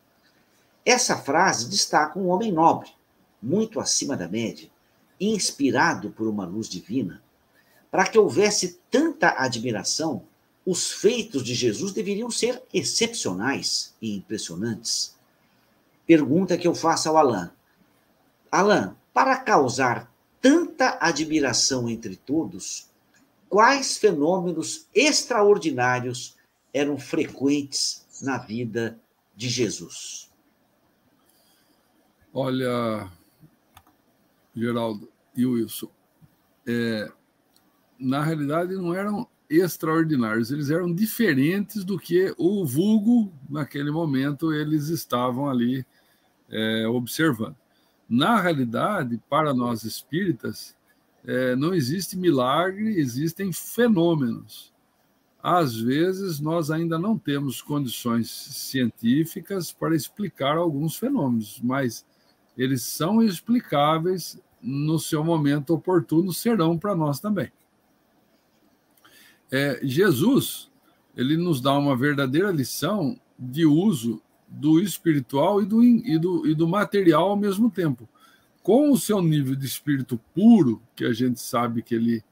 Essa frase destaca um homem nobre, muito acima da média, inspirado por uma luz divina. Para que houvesse tanta admiração, os feitos de Jesus deveriam ser excepcionais e impressionantes. Pergunta que eu faço ao Alain. Alain, para causar tanta admiração entre todos, quais fenômenos extraordinários eram frequentes na vida de Jesus? Olha, Geraldo e Wilson, é, na realidade não eram extraordinários, eles eram diferentes do que o vulgo, naquele momento, eles estavam ali é, observando. Na realidade, para nós espíritas, é, não existe milagre, existem fenômenos. Às vezes, nós ainda não temos condições científicas para explicar alguns fenômenos, mas eles são explicáveis no seu momento oportuno, serão para nós também. É, Jesus, ele nos dá uma verdadeira lição de uso do espiritual e do, e, do, e do material ao mesmo tempo. Com o seu nível de espírito puro, que a gente sabe que ele,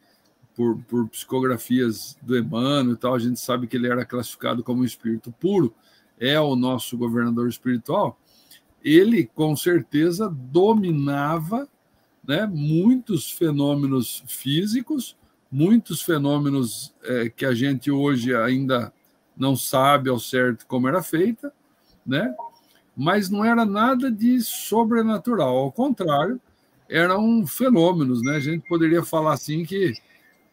por, por psicografias do Emmanuel e tal, a gente sabe que ele era classificado como um espírito puro, é o nosso governador espiritual, ele com certeza dominava né, muitos fenômenos físicos, muitos fenômenos é, que a gente hoje ainda não sabe ao certo como era feita, né? Mas não era nada de sobrenatural, ao contrário, eram fenômenos, né? A gente poderia falar assim que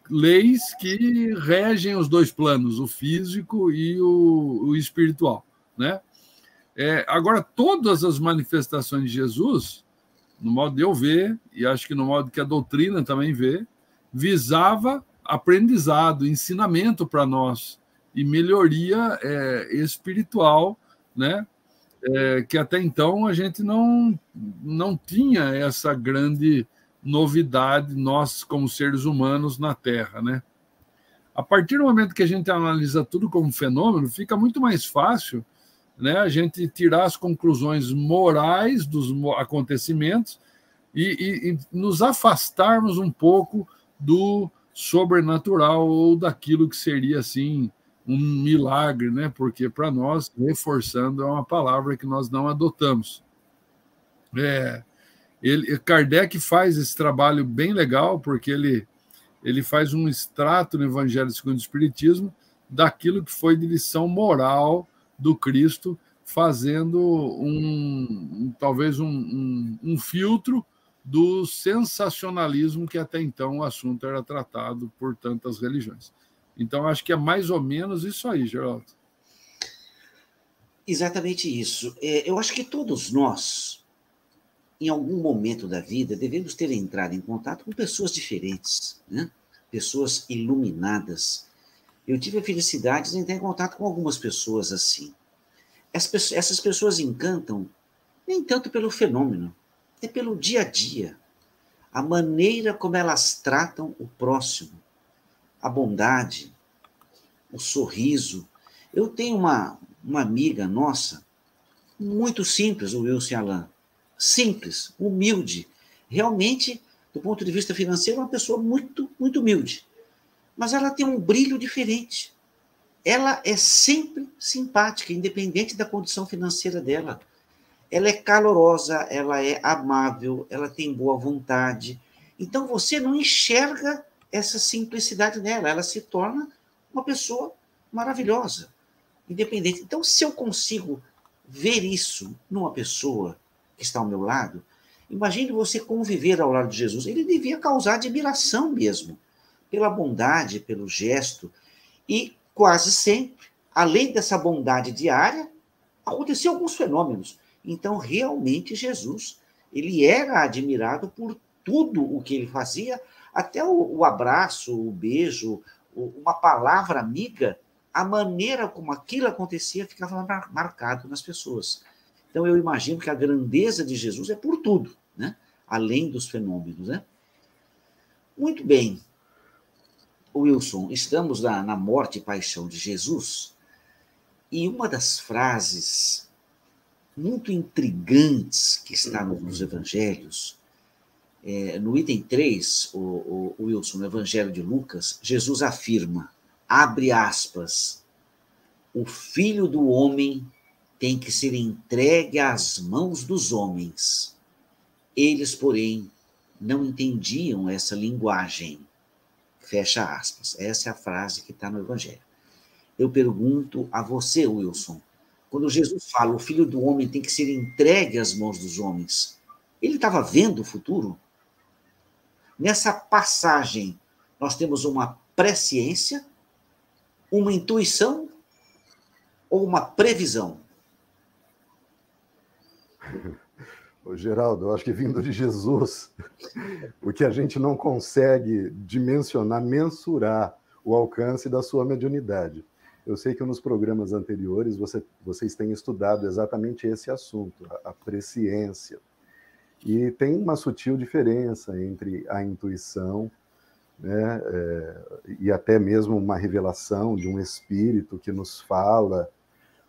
leis que regem os dois planos, o físico e o, o espiritual, né? É, agora, todas as manifestações de Jesus, no modo de eu ver, e acho que no modo que a doutrina também vê, visava aprendizado, ensinamento para nós e melhoria é, espiritual, né? É, que até então a gente não, não tinha essa grande novidade, nós como seres humanos na Terra, né? A partir do momento que a gente analisa tudo como fenômeno, fica muito mais fácil né, a gente tirar as conclusões morais dos acontecimentos e, e, e nos afastarmos um pouco do sobrenatural ou daquilo que seria assim um milagre, né? Porque para nós, reforçando, é uma palavra que nós não adotamos. É, ele, Kardec faz esse trabalho bem legal, porque ele, ele faz um extrato no Evangelho segundo o Espiritismo daquilo que foi de lição moral do Cristo, fazendo um, talvez um, um, um filtro do sensacionalismo que até então o assunto era tratado por tantas religiões. Então, acho que é mais ou menos isso aí, Geraldo. Exatamente isso. É, eu acho que todos nós, em algum momento da vida, devemos ter entrado em contato com pessoas diferentes, né? pessoas iluminadas. Eu tive a felicidade de entrar em contato com algumas pessoas assim. Essas pessoas encantam nem tanto pelo fenômeno, é pelo dia a dia, a maneira como elas tratam o próximo, a bondade, o sorriso. Eu tenho uma, uma amiga nossa, muito simples, o Wilson Alain, simples, humilde, realmente, do ponto de vista financeiro, uma pessoa muito, muito humilde. Mas ela tem um brilho diferente. Ela é sempre simpática, independente da condição financeira dela ela é calorosa, ela é amável, ela tem boa vontade. Então você não enxerga essa simplicidade nela, ela se torna uma pessoa maravilhosa, independente. Então, se eu consigo ver isso numa pessoa que está ao meu lado, imagine você conviver ao lado de Jesus. Ele devia causar admiração mesmo, pela bondade, pelo gesto. E quase sempre, além dessa bondade diária, aconteciam alguns fenômenos. Então, realmente, Jesus, ele era admirado por tudo o que ele fazia, até o, o abraço, o beijo, o, uma palavra amiga, a maneira como aquilo acontecia ficava marcado nas pessoas. Então, eu imagino que a grandeza de Jesus é por tudo, né? além dos fenômenos. Né? Muito bem, Wilson, estamos na, na morte e paixão de Jesus, e uma das frases muito intrigantes que está nos evangelhos, é, no item 3, o, o, o Wilson, no Evangelho de Lucas, Jesus afirma, abre aspas, o filho do homem tem que ser entregue às mãos dos homens. Eles, porém, não entendiam essa linguagem. Fecha aspas. Essa é a frase que está no Evangelho. Eu pergunto a você, Wilson, quando Jesus fala o filho do homem tem que ser entregue às mãos dos homens, ele estava vendo o futuro? Nessa passagem, nós temos uma presciência, uma intuição ou uma previsão? Geraldo, eu acho que vindo de Jesus, o que a gente não consegue dimensionar, mensurar o alcance da sua mediunidade. Eu sei que nos programas anteriores você, vocês têm estudado exatamente esse assunto, a, a presciência. E tem uma sutil diferença entre a intuição né, é, e até mesmo uma revelação de um espírito que nos fala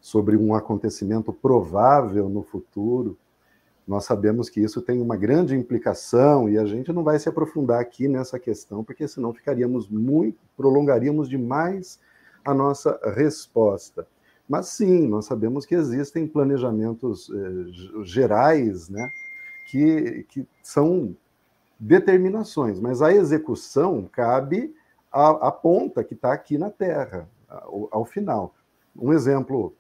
sobre um acontecimento provável no futuro nós sabemos que isso tem uma grande implicação e a gente não vai se aprofundar aqui nessa questão, porque senão ficaríamos muito, prolongaríamos demais a nossa resposta. Mas sim, nós sabemos que existem planejamentos eh, gerais, né, que, que são determinações, mas a execução cabe à, à ponta que está aqui na Terra, ao, ao final. Um exemplo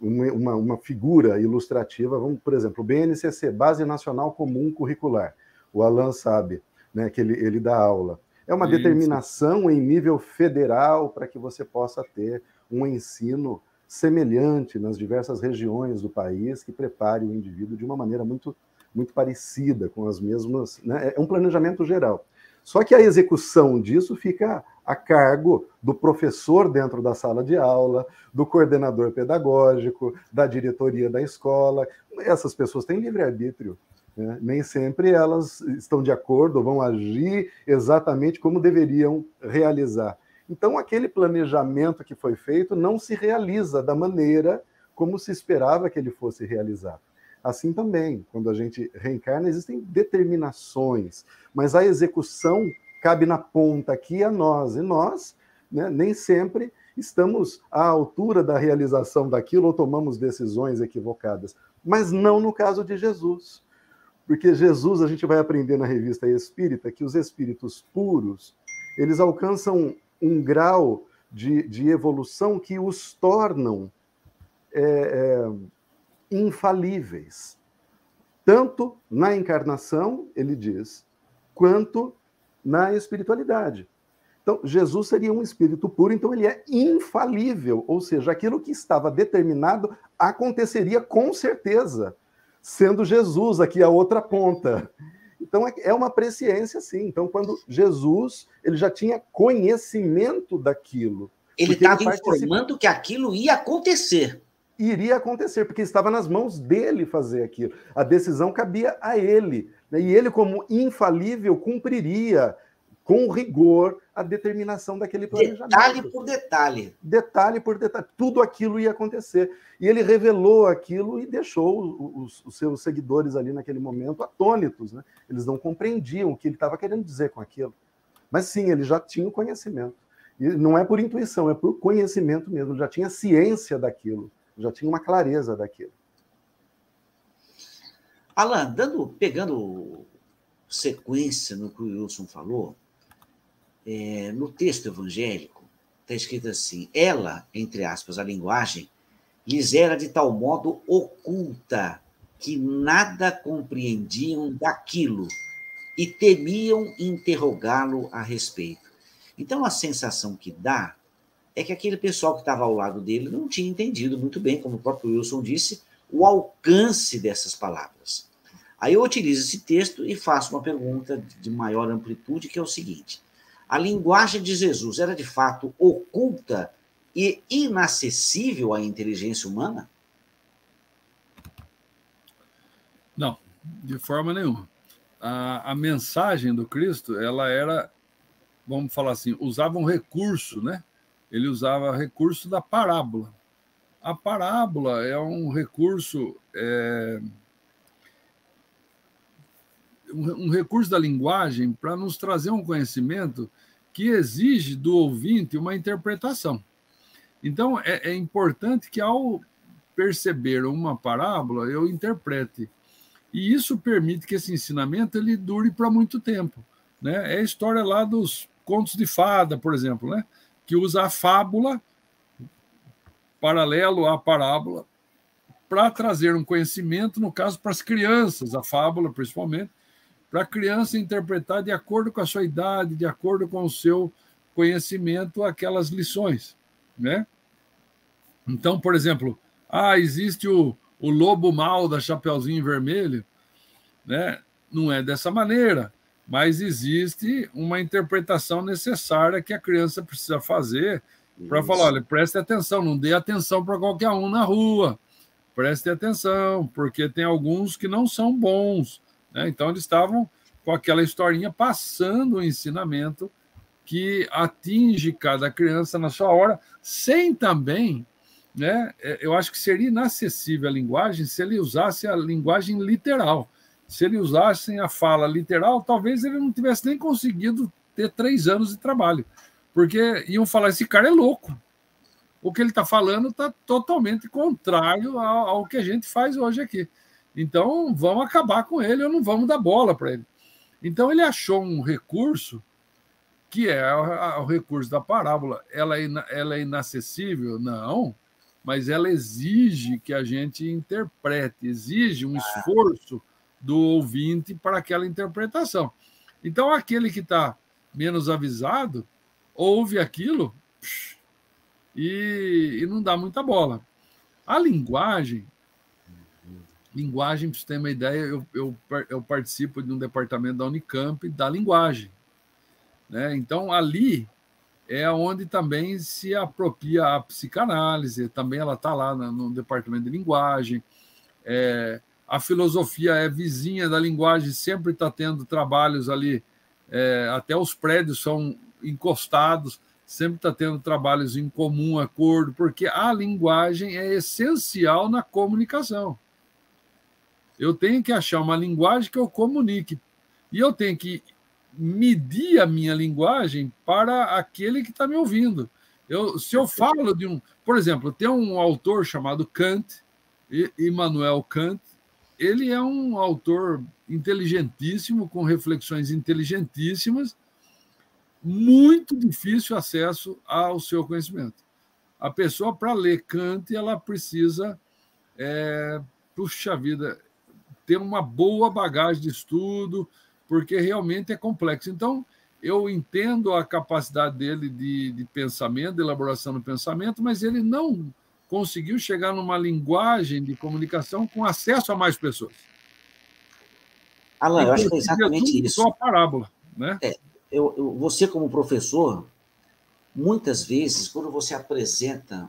uma, uma, figura ilustrativa, vamos, por exemplo, o BNCC, Base Nacional Comum Curricular, o Alan sabe, né, que ele, ele dá aula. É uma Isso. determinação em nível federal para que você possa ter um ensino semelhante nas diversas regiões do país que prepare o indivíduo de uma maneira muito, muito parecida, com as mesmas. Né? É um planejamento geral. Só que a execução disso fica a cargo do professor dentro da sala de aula, do coordenador pedagógico, da diretoria da escola. Essas pessoas têm livre-arbítrio. Né? Nem sempre elas estão de acordo, vão agir exatamente como deveriam realizar. Então, aquele planejamento que foi feito não se realiza da maneira como se esperava que ele fosse realizado. Assim também, quando a gente reencarna, existem determinações, mas a execução cabe na ponta aqui a nós, e nós né, nem sempre estamos à altura da realização daquilo ou tomamos decisões equivocadas, mas não no caso de Jesus. Porque Jesus, a gente vai aprender na revista Espírita que os espíritos puros, eles alcançam um grau de, de evolução que os tornam é, é, infalíveis. Tanto na encarnação, ele diz, quanto na espiritualidade. Então, Jesus seria um espírito puro, então ele é infalível, ou seja, aquilo que estava determinado aconteceria com certeza, sendo Jesus aqui a outra ponta. Então, é, é uma presciência, sim. Então, quando Jesus, ele já tinha conhecimento daquilo. Ele estava informando que aquilo ia acontecer. Iria acontecer, porque estava nas mãos dele fazer aquilo. A decisão cabia a ele. Né? E ele, como infalível, cumpriria com rigor a determinação daquele planejamento. Detalhe por detalhe. Detalhe por detalhe. Tudo aquilo ia acontecer. E ele revelou aquilo e deixou os, os seus seguidores ali naquele momento atônitos. Né? Eles não compreendiam o que ele estava querendo dizer com aquilo. Mas sim, ele já tinha o conhecimento. E não é por intuição, é por conhecimento mesmo. Já tinha ciência daquilo, já tinha uma clareza daquilo. Alan, dando, pegando sequência no que o Wilson falou, é, no texto evangélico está escrito assim: ela, entre aspas, a linguagem, lhes era de tal modo oculta que nada compreendiam daquilo e temiam interrogá-lo a respeito. Então, a sensação que dá é que aquele pessoal que estava ao lado dele não tinha entendido muito bem, como o próprio Wilson disse, o alcance dessas palavras. Aí eu utilizo esse texto e faço uma pergunta de maior amplitude, que é o seguinte: a linguagem de Jesus era de fato oculta e inacessível à inteligência humana? Não, de forma nenhuma. A, a mensagem do Cristo, ela era, vamos falar assim, usava um recurso, né? Ele usava recurso da parábola. A parábola é um recurso é, um recurso da linguagem para nos trazer um conhecimento que exige do ouvinte uma interpretação. Então, é, é importante que, ao perceber uma parábola, eu interprete. E isso permite que esse ensinamento ele dure para muito tempo. Né? É a história lá dos contos de fada, por exemplo, né? Que usa a fábula, paralelo à parábola, para trazer um conhecimento, no caso, para as crianças, a fábula principalmente, para a criança interpretar de acordo com a sua idade, de acordo com o seu conhecimento, aquelas lições, né? Então, por exemplo, ah, existe o, o lobo mal da Chapeuzinho Vermelho, né? Não é dessa maneira, mas existe uma interpretação necessária que a criança precisa fazer para falar, olha, preste atenção, não dê atenção para qualquer um na rua, preste atenção, porque tem alguns que não são bons, né? Então, eles estavam com aquela historinha passando o ensinamento que atinge cada criança na sua hora, sem também. Né? É, eu acho que seria inacessível a linguagem se ele usasse a linguagem literal. Se ele usasse a fala literal, talvez ele não tivesse nem conseguido ter três anos de trabalho, porque iam falar: esse cara é louco. O que ele está falando está totalmente contrário ao, ao que a gente faz hoje aqui. Então, vamos acabar com ele ou não vamos dar bola para ele. Então, ele achou um recurso que é o recurso da parábola. Ela é, ela é inacessível? Não, mas ela exige que a gente interprete, exige um esforço do ouvinte para aquela interpretação. Então, aquele que está menos avisado ouve aquilo e, e não dá muita bola. A linguagem Linguagem, para você ter uma ideia, eu, eu, eu participo de um departamento da Unicamp da linguagem. Né? Então, ali é onde também se apropria a psicanálise, também ela está lá no, departamento de linguagem. É, a filosofia é vizinha da linguagem, sempre está tendo trabalhos ali, é, até os prédios são encostados, sempre está tendo trabalhos em comum acordo, porque a linguagem é essencial na comunicação. Eu tenho que achar uma linguagem que eu comunique. E eu tenho que medir a minha linguagem para aquele que está me ouvindo. Eu, se eu falo de um. Por exemplo, tem um autor chamado Kant, Immanuel Kant. Ele é um autor inteligentíssimo, com reflexões inteligentíssimas, muito difícil acesso ao seu conhecimento. A pessoa, para ler Kant, ela precisa. É, puxa vida, ter uma boa bagagem de estudo, porque realmente é complexo. Então, eu entendo a capacidade dele de, de pensamento, de elaboração do pensamento, mas ele não conseguiu chegar numa linguagem de comunicação com acesso a mais pessoas. Alan, eu acho que é exatamente isso. Só a parábola, né? É, eu, eu, você como professor, muitas vezes, quando você apresenta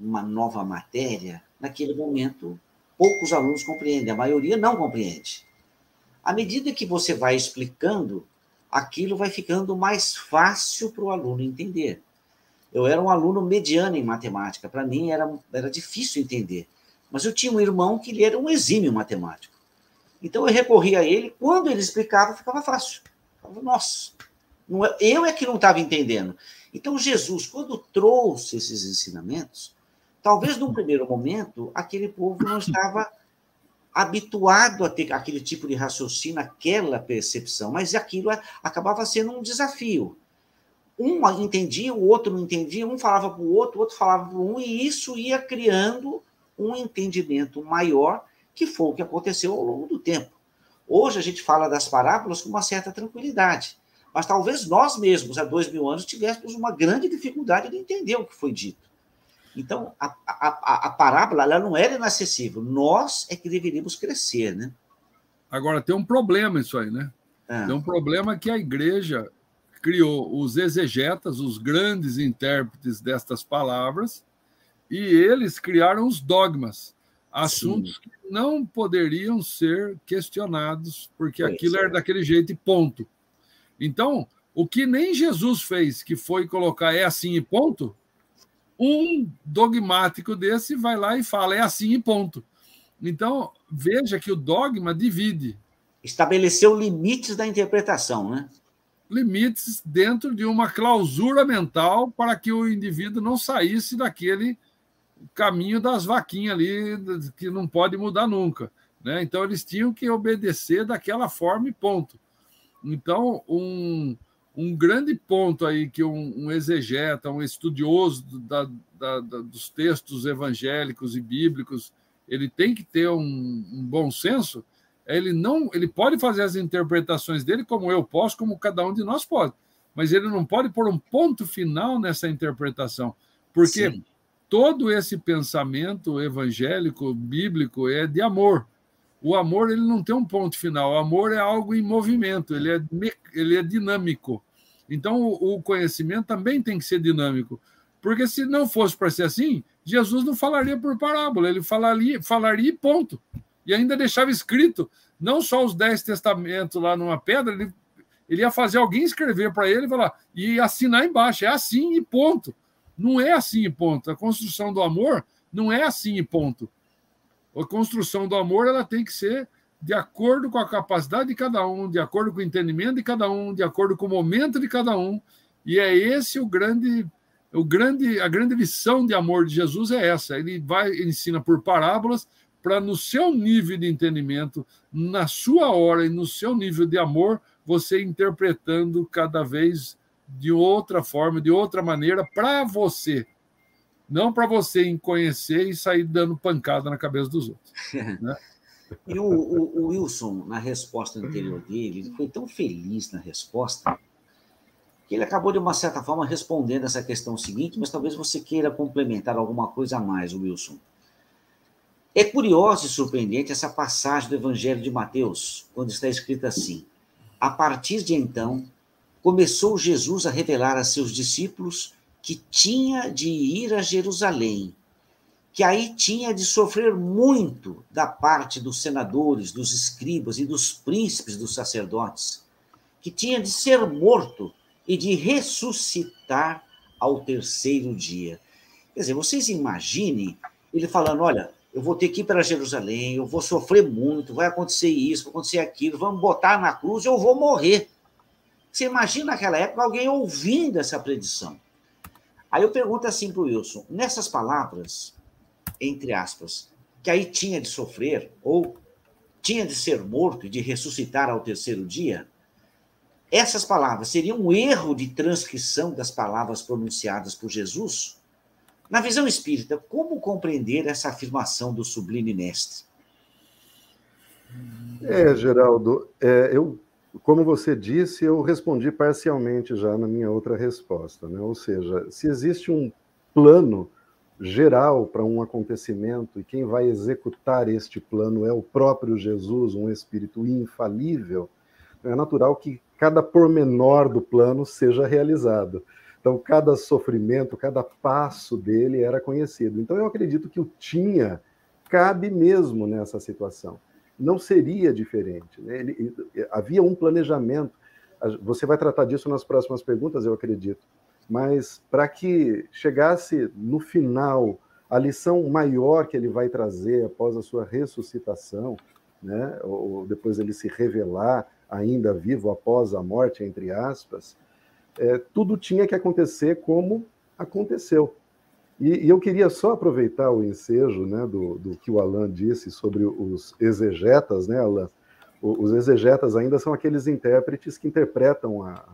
uma nova matéria, naquele momento poucos alunos compreendem, a maioria não compreende. À medida que você vai explicando, aquilo vai ficando mais fácil para o aluno entender. Eu era um aluno mediano em matemática, para mim era, era difícil entender. Mas eu tinha um irmão que ele era um exímio matemático. Então eu recorria a ele, quando ele explicava, ficava fácil. Eu falava, é, eu é que não estava entendendo. Então Jesus, quando trouxe esses ensinamentos, Talvez, num primeiro momento, aquele povo não estava habituado a ter aquele tipo de raciocínio, aquela percepção, mas aquilo acabava sendo um desafio. Um entendia, o outro não entendia, um falava para o outro, o outro falava para um, e isso ia criando um entendimento maior, que foi o que aconteceu ao longo do tempo. Hoje a gente fala das parábolas com uma certa tranquilidade, mas talvez nós mesmos, há dois mil anos, tivéssemos uma grande dificuldade de entender o que foi dito. Então, a, a, a parábola ela não era inacessível. Nós é que deveríamos crescer, né? Agora, tem um problema isso aí, né? É. Tem um problema que a igreja criou os exegetas, os grandes intérpretes destas palavras, e eles criaram os dogmas, assuntos Sim. que não poderiam ser questionados, porque pois aquilo é. era daquele jeito e ponto. Então, o que nem Jesus fez, que foi colocar é assim e ponto, um dogmático desse vai lá e fala é assim e ponto. Então, veja que o dogma divide. Estabeleceu limites da interpretação, né? Limites dentro de uma clausura mental para que o indivíduo não saísse daquele caminho das vaquinhas ali, que não pode mudar nunca. Né? Então, eles tinham que obedecer daquela forma e ponto. Então, um, um grande ponto aí que um, um exegeta, um estudioso da, da, da, dos textos evangélicos e bíblicos, ele tem que ter um, um, bom senso. Ele não, ele pode fazer as interpretações dele como eu posso, como cada um de nós pode, mas ele não pode pôr um ponto final nessa interpretação, porque Sim. todo esse pensamento evangélico, bíblico, é de amor. O amor ele não tem um ponto final. O amor é algo em movimento, ele é, ele é dinâmico. Então, o, o conhecimento também tem que ser dinâmico. Porque se não fosse para ser assim, Jesus não falaria por parábola, ele falaria, falaria e ponto. E ainda deixava escrito, não só os dez testamentos lá numa pedra, ele, ele ia fazer alguém escrever para ele e falar, e assinar embaixo, é assim e ponto. Não é assim e ponto. A construção do amor não é assim e ponto. A construção do amor ela tem que ser de acordo com a capacidade de cada um, de acordo com o entendimento de cada um, de acordo com o momento de cada um. E é esse o grande, o grande, a grande lição de amor de Jesus é essa. Ele vai ele ensina por parábolas para no seu nível de entendimento, na sua hora e no seu nível de amor, você interpretando cada vez de outra forma, de outra maneira para você, não para você conhecer e sair dando pancada na cabeça dos outros. Né? E o, o, o, Wilson, na resposta anterior dele, ele foi tão feliz na resposta que ele acabou, de uma certa forma, respondendo essa questão seguinte, mas talvez você queira complementar alguma coisa a mais, Wilson. É curioso e surpreendente essa passagem do Evangelho de Mateus, quando está escrito assim: A partir de então, começou Jesus a revelar a seus discípulos que tinha de ir a Jerusalém, que aí tinha de sofrer muito da parte dos senadores, dos escribas e dos príncipes dos sacerdotes, que tinha de ser morto e de ressuscitar ao terceiro dia. Quer dizer, vocês imaginem ele falando: olha, eu vou ter que ir para Jerusalém, eu vou sofrer muito, vai acontecer isso, vai acontecer aquilo, vamos botar na cruz eu vou morrer. Você imagina naquela época alguém ouvindo essa predição. Aí eu pergunto assim para o Wilson: nessas palavras, entre aspas, que aí tinha de sofrer, ou tinha de ser morto e de ressuscitar ao terceiro dia, essas palavras seriam um erro de transcrição das palavras pronunciadas por Jesus? Na visão espírita, como compreender essa afirmação do sublime mestre? É, Geraldo, é, eu como você disse, eu respondi parcialmente já na minha outra resposta, né? Ou seja, se existe um plano geral para um acontecimento e quem vai executar este plano é o próprio Jesus, um espírito infalível, é natural que cada pormenor do plano seja realizado. Então, cada sofrimento, cada passo dele era conhecido. Então, eu acredito que o tinha cabe mesmo nessa situação não seria diferente. Né? Ele, havia um planejamento. Você vai tratar disso nas próximas perguntas, eu acredito. Mas para que chegasse no final a lição maior que ele vai trazer após a sua ressuscitação, né? ou depois ele se revelar ainda vivo após a morte, entre aspas, é, tudo tinha que acontecer como aconteceu. E, e, eu queria só aproveitar o ensejo né, do, do que o Alan disse sobre os exegetas, né, Alan? os exegetas ainda são aqueles intérpretes que interpretam a,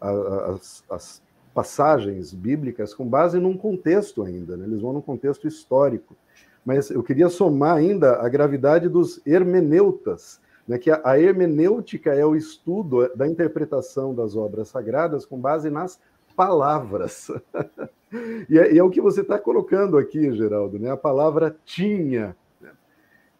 a, as, as, passagens bíblicas com base num contexto ainda, né? eles vão num contexto histórico. Mas eu queria somar ainda a gravidade dos hermeneutas, né? que a, hermenêutica é o estudo da interpretação das obras sagradas com base nas palavras. e, é, e, é, o que você está colocando aqui, Geraldo, né? a palavra tinha.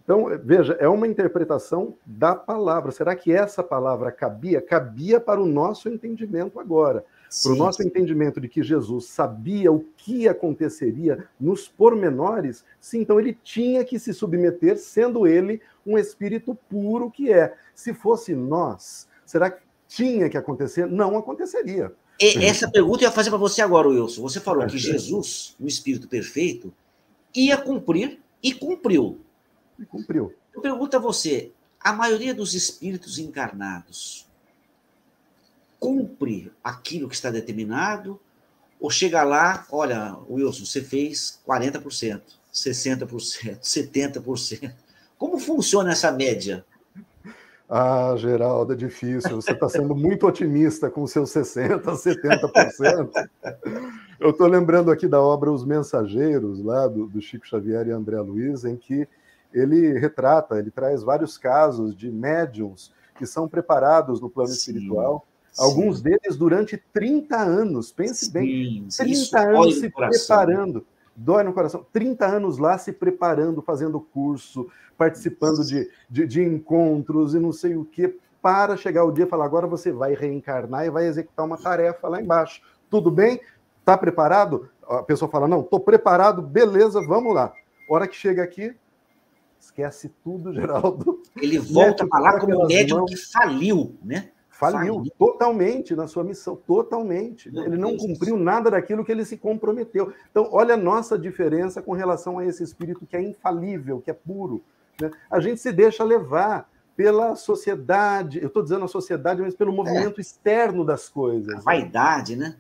Então, veja, é uma interpretação da palavra. Será que essa palavra cabia? Cabia para o nosso entendimento agora. Para o nosso entendimento de que Jesus sabia o que aconteceria nos pormenores, sim, então ele tinha que se submeter, sendo ele um espírito puro que é. Se fosse nós, será que tinha que acontecer? Não aconteceria. E essa pergunta eu ia fazer para você agora, Wilson. Você falou que Jesus, o espírito perfeito, ia cumprir e cumpriu. E cumpriu. Eu pergunto a você: a maioria dos espíritos encarnados cumpre aquilo que está determinado? Ou chega lá, olha, Wilson, você fez 40%, 60%, 70%. Como funciona essa média? Ah, Geraldo, é difícil. Você está sendo muito otimista com seus 60%, 70%. Eu estou lembrando aqui da obra Os Mensageiros, lá do, do Chico Xavier e André Luiz, em que ele retrata, ele traz vários casos de médiums que são preparados no plano Sim. espiritual Alguns deles durante 30 anos, pense Sim, bem, 30 anos se preparando. Dói no coração. 30 anos lá se preparando, fazendo curso, participando de, de, de, encontros e não sei o que, para chegar o dia e falar: agora você vai reencarnar e vai executar uma tarefa lá embaixo. Tudo bem? Está preparado? A pessoa fala: não, estou preparado, beleza, vamos lá. Hora que chega aqui, esquece tudo, Geraldo. Ele volta para lá como médium que faliu, né? Faliu, Faliu, totalmente na sua missão, totalmente. Meu ele não Deus cumpriu Deus. nada daquilo que ele se comprometeu. Então, olha a nossa diferença com relação a esse espírito que é infalível, que é puro. Né? A gente se deixa levar pela sociedade, eu estou dizendo a sociedade, mas pelo movimento é. externo das coisas. A vaidade, né?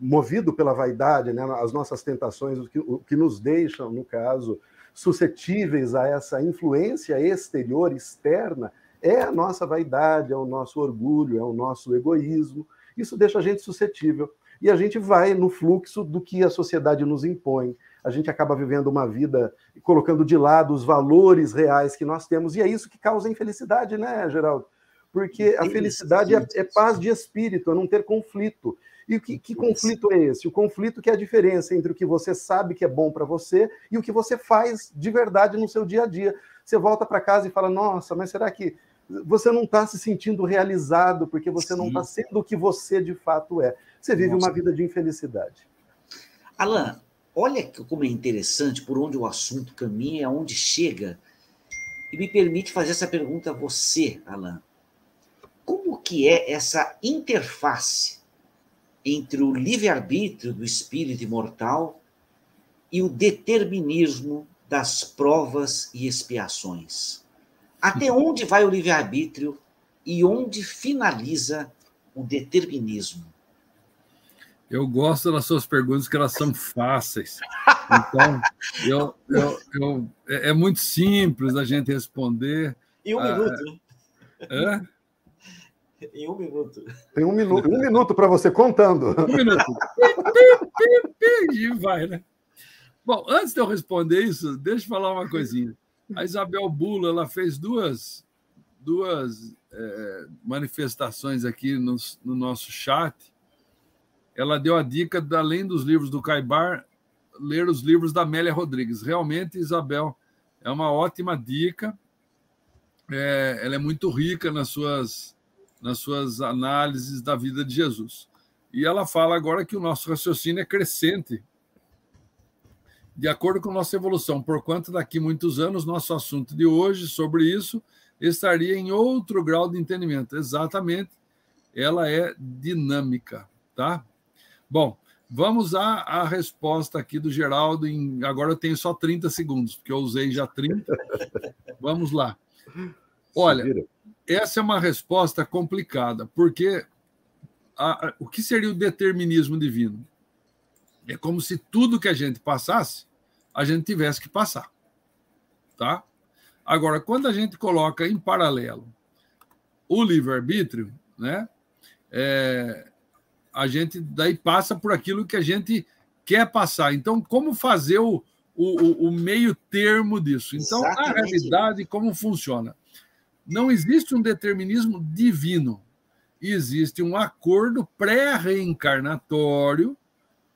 Movido pela vaidade, né? as nossas tentações, o que, o que nos deixam, no caso, suscetíveis a essa influência exterior, externa, é a nossa vaidade, é o nosso orgulho, é o nosso egoísmo. Isso deixa a gente suscetível. E a gente vai no fluxo do que a sociedade nos impõe. A gente acaba vivendo uma vida colocando de lado os valores reais que nós temos. E é isso que causa infelicidade, né, Geraldo? Porque a felicidade é, é paz de espírito, é não ter conflito. E que, que conflito é esse? O conflito que é a diferença entre o que você sabe que é bom para você e o que você faz de verdade no seu dia a dia. Você volta para casa e fala: Nossa, mas será que você não está se sentindo realizado porque você Sim. não está sendo o que você de fato é. Você vive Nossa. uma vida de infelicidade. Alan, olha como é interessante por onde o assunto caminha, aonde chega. E me permite fazer essa pergunta a você, Alan. Como que é essa interface entre o livre-arbítrio do espírito imortal e o determinismo das provas e expiações? Até onde vai o livre-arbítrio e onde finaliza o determinismo? Eu gosto das suas perguntas, que elas são fáceis. Então, eu, eu, eu, é, é muito simples a gente responder. Em um ah, minuto. É? Em um minuto. Tem um minuto, um minuto para você contando. Um minuto. e vai, né? Bom, antes de eu responder isso, deixa eu falar uma coisinha. A Isabel Bula ela fez duas, duas é, manifestações aqui no, no, nosso chat. Ela deu a dica, de, além dos livros do Caibar, ler os livros da Amélia Rodrigues. Realmente, Isabel, é uma ótima dica. É, ela é muito rica nas suas, nas suas análises da vida de Jesus. E ela fala agora que o nosso raciocínio é crescente de acordo com nossa evolução, porquanto daqui muitos anos nosso assunto de hoje sobre isso estaria em outro grau de entendimento. Exatamente, ela é dinâmica, tá? Bom, vamos à, à resposta aqui do Geraldo. Em, agora eu tenho só 30 segundos, porque eu usei já 30. Vamos lá. Olha, essa é uma resposta complicada, porque a, a, o que seria o determinismo divino? É como se tudo que a gente passasse, a gente tivesse que passar. Tá? Agora, quando a gente coloca em paralelo o livre-arbítrio, né, é, a gente daí passa por aquilo que a gente quer passar. Então, como fazer o, o, o meio termo disso? Então, Exatamente. a realidade, como funciona? Não existe um determinismo divino. Existe um acordo pré-reencarnatório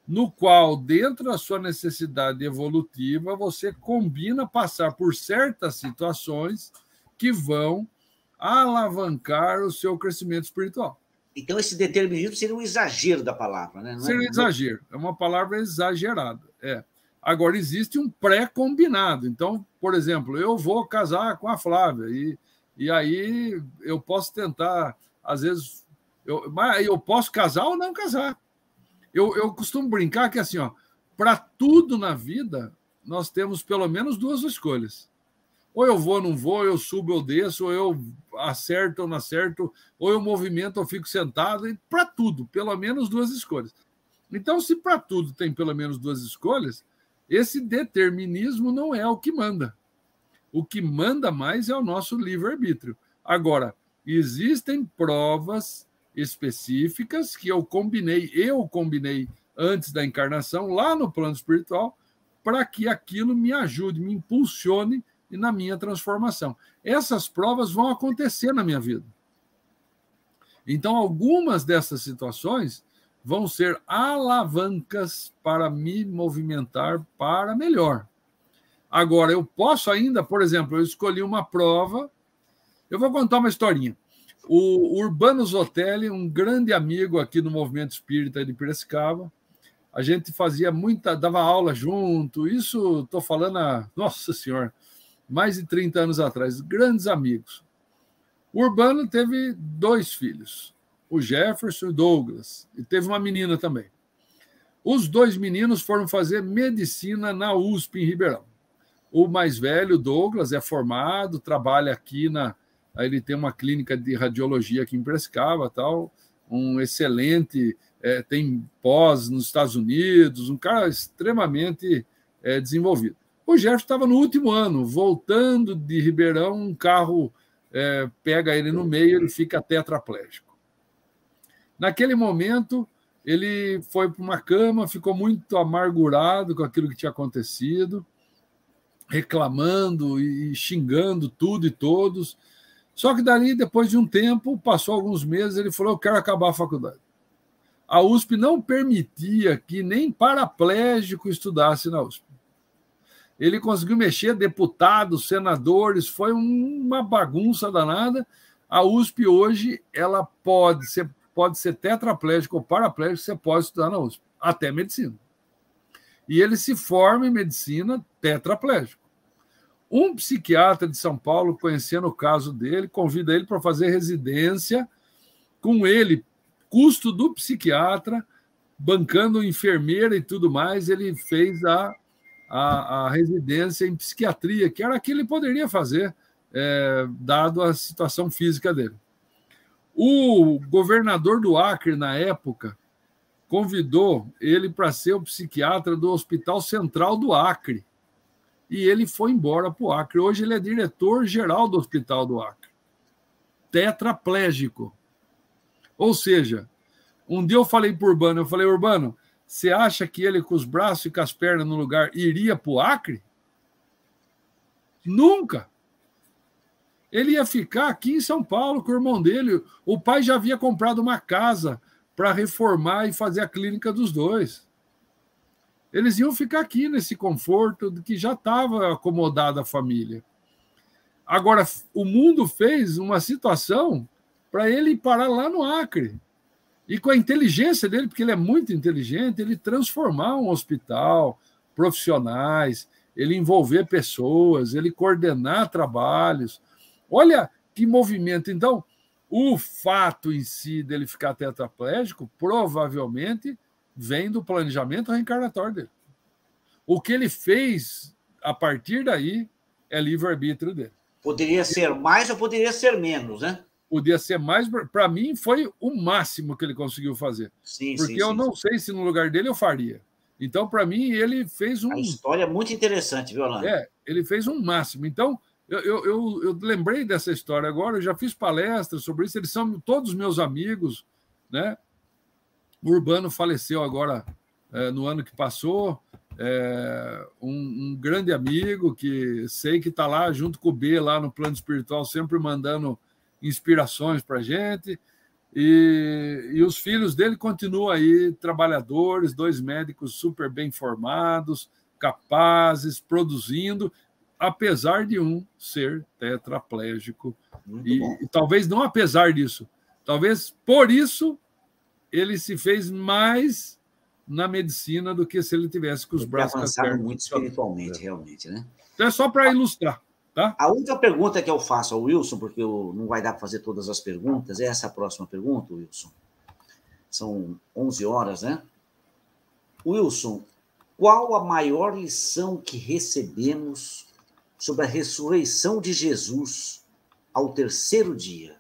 no qual, dentro da sua necessidade evolutiva, você combina passar por certas situações que vão alavancar o seu crescimento espiritual. Então, esse determinismo seria um exagero da palavra, né? Não é seria um exagero, é uma palavra exagerada. É. Agora, existe um pré-combinado. Então, por exemplo, eu vou casar com a Flávia, e, e aí eu posso tentar, às vezes, eu, mas eu posso casar ou não casar. Eu, eu costumo brincar que, assim, ó, para tudo na vida, nós temos pelo menos duas escolhas. Ou eu vou, não vou, eu subo, eu desço, ou eu acerto ou não acerto, ou eu movimento ou fico sentado, para tudo, pelo menos duas escolhas. Então, se para tudo tem pelo menos duas escolhas, esse determinismo não é o que manda. O que manda mais é o nosso livre-arbítrio. Agora, existem provas específicas que eu combinei, eu combinei antes da encarnação, lá no plano espiritual, para que aquilo me ajude, me impulsione na minha transformação. Essas provas vão acontecer na minha vida. Então, algumas dessas situações vão ser alavancas para me movimentar para melhor. Agora, eu posso ainda, por exemplo, eu escolhi uma prova. Eu vou contar uma historinha. O Urbano Zotelli, um grande amigo aqui no movimento espírita de Piracicaba, a gente fazia muita, dava aula junto. Isso estou falando a, nossa senhora, mais de 30 anos atrás, grandes amigos. O Urbano teve dois filhos, o Jefferson e o Douglas, e teve uma menina também. Os dois meninos foram fazer medicina na USP em Ribeirão. O mais velho, Douglas, é formado, trabalha aqui na. Ele tem uma clínica de radiologia aqui em Prescava, tal, um excelente, é, tem pós nos Estados Unidos, um cara extremamente é, desenvolvido. O Jefferson estava no último ano, voltando de Ribeirão, um carro é, pega ele no meio, ele fica tetraplégico. Naquele momento, ele foi para uma cama, ficou muito amargurado com aquilo que tinha acontecido, reclamando e xingando tudo e todos. Só que dali, depois de um tempo, passou alguns meses, ele falou: Eu quero acabar a faculdade. A USP não permitia que nem paraplégico estudasse na USP. Ele conseguiu mexer deputados, senadores, foi uma bagunça danada. A USP hoje ela pode ser pode ser tetraplégico ou paraplégico, você pode estudar na USP, até medicina. E ele se forma em medicina tetraplégico. Um psiquiatra de São Paulo, conhecendo o caso dele, convida ele para fazer residência com ele, custo do psiquiatra, bancando enfermeira e tudo mais, ele fez a, a, a residência em psiquiatria, que era o que ele poderia fazer, é, dado a situação física dele. O governador do Acre, na época, convidou ele para ser o psiquiatra do Hospital Central do Acre. E ele foi embora para o Acre. Hoje ele é diretor-geral do Hospital do Acre. Tetraplégico. Ou seja, um dia eu falei para o Urbano, eu falei, Urbano, você acha que ele com os braços e com as pernas no lugar iria para o Acre? Nunca. Ele ia ficar aqui em São Paulo com o irmão dele. O pai já havia comprado uma casa para reformar e fazer a clínica dos dois. Eles iam ficar aqui nesse conforto que já estava acomodada a família. Agora, o mundo fez uma situação para ele parar lá no Acre. E com a inteligência dele, porque ele é muito inteligente, ele transformar um hospital, profissionais, ele envolver pessoas, ele coordenar trabalhos, Olha que movimento. Então, o fato em si dele ficar tetraplégico provavelmente vem do planejamento reencarnatório dele. O que ele fez a partir daí é livre-arbítrio dele. Poderia ser mais ou poderia ser menos, né? Podia ser mais. Para mim, foi o máximo que ele conseguiu fazer. Sim, Porque sim, eu sim, não sim. sei se no lugar dele eu faria. Então, para mim, ele fez um. A história é muito interessante, viu, Orlando? É, ele fez um máximo. Então, eu, eu, eu, eu, lembrei dessa história agora, eu já fiz palestras sobre isso, eles são todos meus amigos, né? O Urbano faleceu agora é, no ano que passou, é, um, um, grande amigo que sei que está lá junto com o B, lá no plano espiritual, sempre mandando inspirações para gente. E, e os filhos dele continuam aí, trabalhadores, dois médicos super bem formados, capazes, produzindo, apesar de um ser tetraplégico. E, e, talvez não apesar disso, talvez por isso ele se fez mais na medicina do que se ele tivesse com os ele braços avançado muito espiritualmente, realmente, né? Então é só para ilustrar. Tá? A única pergunta que eu faço ao Wilson, porque eu, não vai dar para fazer todas as perguntas, é essa a próxima pergunta, Wilson. São 11 horas, né? Wilson, qual a maior lição que recebemos sobre a ressurreição de Jesus ao terceiro dia?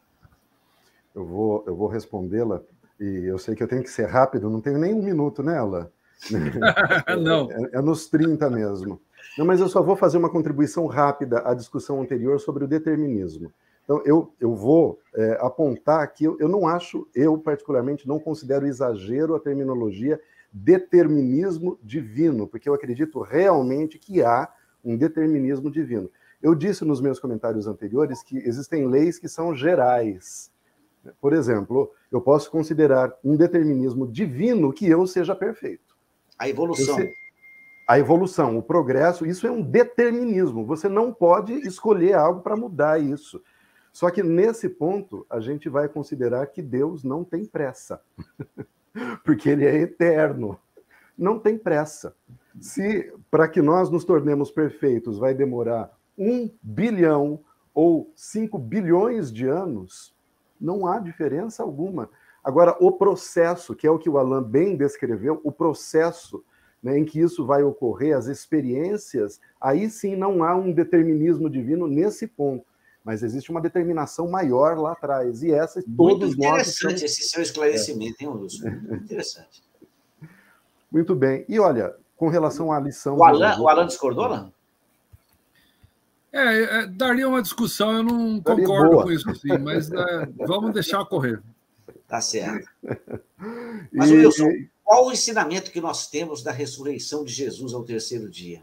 Eu vou, eu vou respondê-la, e eu sei que eu tenho que ser rápido, não tenho nem um minuto nela. não. É, é, nos 30 mesmo. Não, mas eu só vou fazer uma contribuição rápida à discussão anterior sobre o determinismo. Então, eu, eu vou é, apontar que eu, eu não acho, eu particularmente não considero exagero a terminologia determinismo divino, porque eu acredito realmente que há um determinismo divino. Eu disse nos meus comentários anteriores que existem leis que são gerais. Por exemplo, eu posso considerar um determinismo divino que eu seja perfeito. A evolução a evolução, o progresso, isso é um determinismo. Você não pode escolher algo para mudar isso. Só que nesse ponto, a gente vai considerar que Deus não tem pressa, porque ele é eterno. Não tem pressa. Se para que nós nos tornemos perfeitos vai demorar um bilhão ou cinco bilhões de anos, não há diferença alguma. Agora, o processo, que é o que o Alan bem descreveu, o processo né, em que isso vai ocorrer, as experiências, aí sim não há um determinismo divino nesse ponto. Mas existe uma determinação maior lá atrás. E essa todos Muito interessante esse seu esclarecimento, é. hein, Wilson? Muito interessante. Muito bem. E olha, com relação à lição. O Alan, do... o Alan discordou, Alan? É, é, daria uma discussão, eu não daria concordo boa. com isso, assim, mas é, vamos deixar correr. Tá certo. Mas, e, Wilson, qual o ensinamento que nós temos da ressurreição de Jesus ao terceiro dia?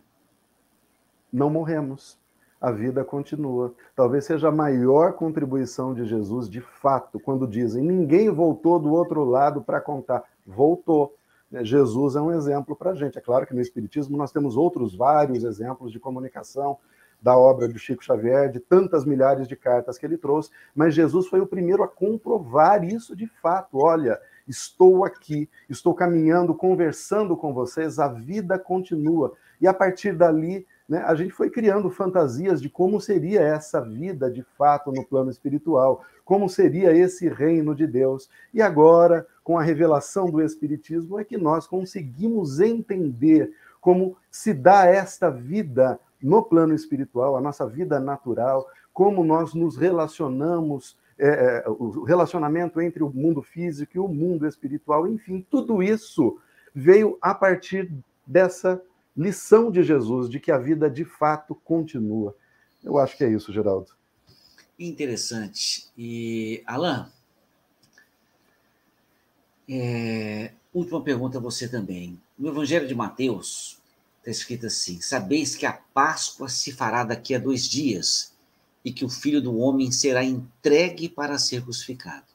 Não morremos. A vida continua. Talvez seja a maior contribuição de Jesus, de fato, quando dizem ninguém voltou do outro lado para contar. Voltou. Jesus é um exemplo para a gente. É claro que no Espiritismo nós temos outros vários exemplos de comunicação da obra de Chico Xavier, de tantas milhares de cartas que ele trouxe, mas Jesus foi o primeiro a comprovar isso de fato. Olha, estou aqui, estou caminhando, conversando com vocês, a vida continua. E a partir dali, né, a gente foi criando fantasias de como seria essa vida de fato no plano espiritual, como seria esse reino de Deus. E agora, com a revelação do Espiritismo, é que nós conseguimos entender como se dá esta vida no plano espiritual, a nossa vida natural, como nós nos relacionamos é, é, o relacionamento entre o mundo físico e o mundo espiritual, enfim, tudo isso veio a partir dessa lição de Jesus, de que a vida de fato continua. Eu acho que é isso, Geraldo. Interessante. E, Alain, é, última pergunta a você também. No Evangelho de Mateus, está escrito assim: Sabeis que a Páscoa se fará daqui a dois dias e que o filho do homem será entregue para ser crucificado.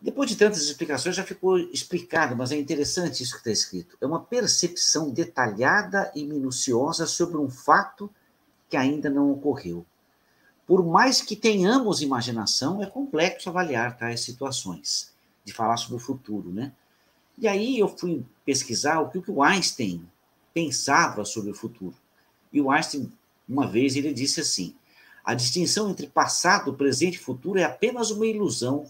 Depois de tantas explicações, já ficou explicado, mas é interessante isso que está escrito. É uma percepção detalhada e minuciosa sobre um fato que ainda não ocorreu. Por mais que tenhamos imaginação, é complexo avaliar tais situações, de falar sobre o futuro, né? E aí eu fui pesquisar o que o Einstein pensava sobre o futuro. E o Einstein, uma vez, ele disse assim: a distinção entre passado, presente e futuro é apenas uma ilusão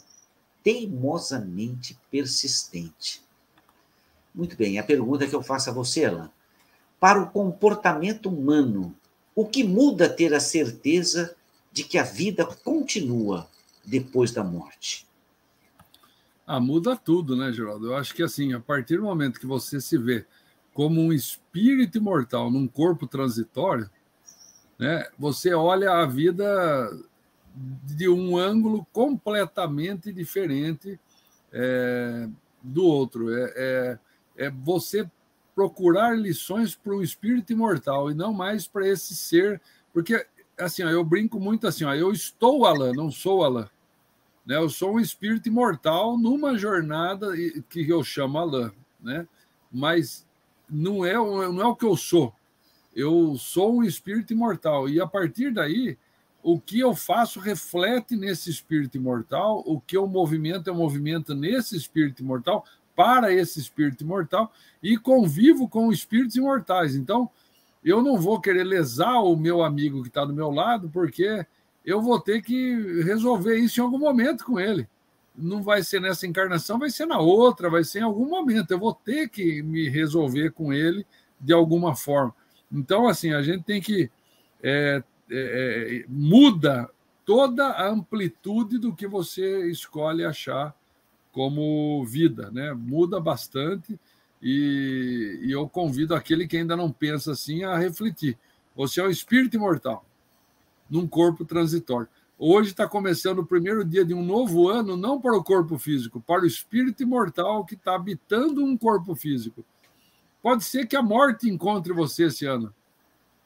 teimosamente persistente. Muito bem, a pergunta que eu faço a você, Alan. Para o comportamento humano, o que muda ter a certeza de que a vida continua depois da morte? Ah, muda tudo, né, Geraldo? Eu acho que assim, a partir do momento que você se vê como um espírito imortal num corpo transitório, né? Você olha a vida de um ângulo completamente diferente é, do outro. É, é, é, você procurar lições para um espírito imortal e não mais para esse ser, porque assim, ó, eu brinco muito assim, ó, eu estou Alan, não sou Alan. Né? Eu sou um espírito imortal numa jornada que eu chamo Alain, né? mas não é, não é o que eu sou. Eu sou um espírito imortal. E a partir daí, o que eu faço reflete nesse espírito imortal, o que eu movimento é um movimento nesse espírito imortal, para esse espírito imortal, e convivo com espíritos imortais. Então, eu não vou querer lesar o meu amigo que está do meu lado, porque eu vou ter que resolver isso em algum momento com ele. Não vai ser nessa encarnação, vai ser na outra, vai ser em algum momento. Eu vou ter que me resolver com ele de alguma forma. Então, assim, a gente tem que. É, é, é, muda toda a amplitude do que você escolhe achar como vida, né? Muda bastante e, e eu convido aquele que ainda não pensa assim a refletir. Você é um espírito imortal num corpo transitório. Hoje está começando o primeiro dia de um novo ano, não para o corpo físico, para o espírito imortal que está habitando um corpo físico. Pode ser que a morte encontre você esse ano.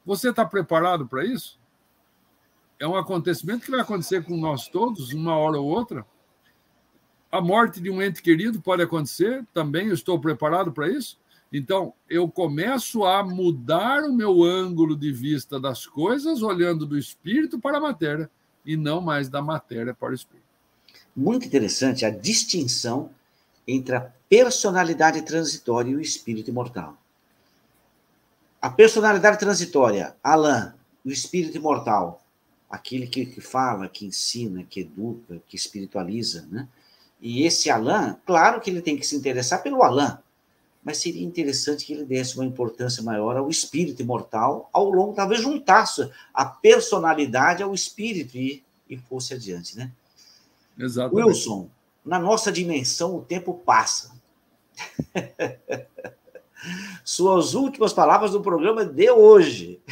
Você está preparado para isso? É um acontecimento que vai acontecer com nós todos, uma hora ou outra. A morte de um ente querido pode acontecer, também eu estou preparado para isso. Então, eu começo a mudar o meu ângulo de vista das coisas, olhando do espírito para a matéria, e não mais da matéria para o espírito. Muito interessante a distinção entre a personalidade transitória e o espírito imortal. A personalidade transitória, Alain, o espírito imortal, aquele que, que fala, que ensina, que educa, que espiritualiza, né? E esse Alain, claro que ele tem que se interessar pelo Alain, mas seria interessante que ele desse uma importância maior ao espírito imortal ao longo, talvez juntasse a personalidade ao espírito e, e fosse adiante, né? Exatamente. Wilson, na nossa dimensão o tempo passa. Suas últimas palavras do programa de hoje.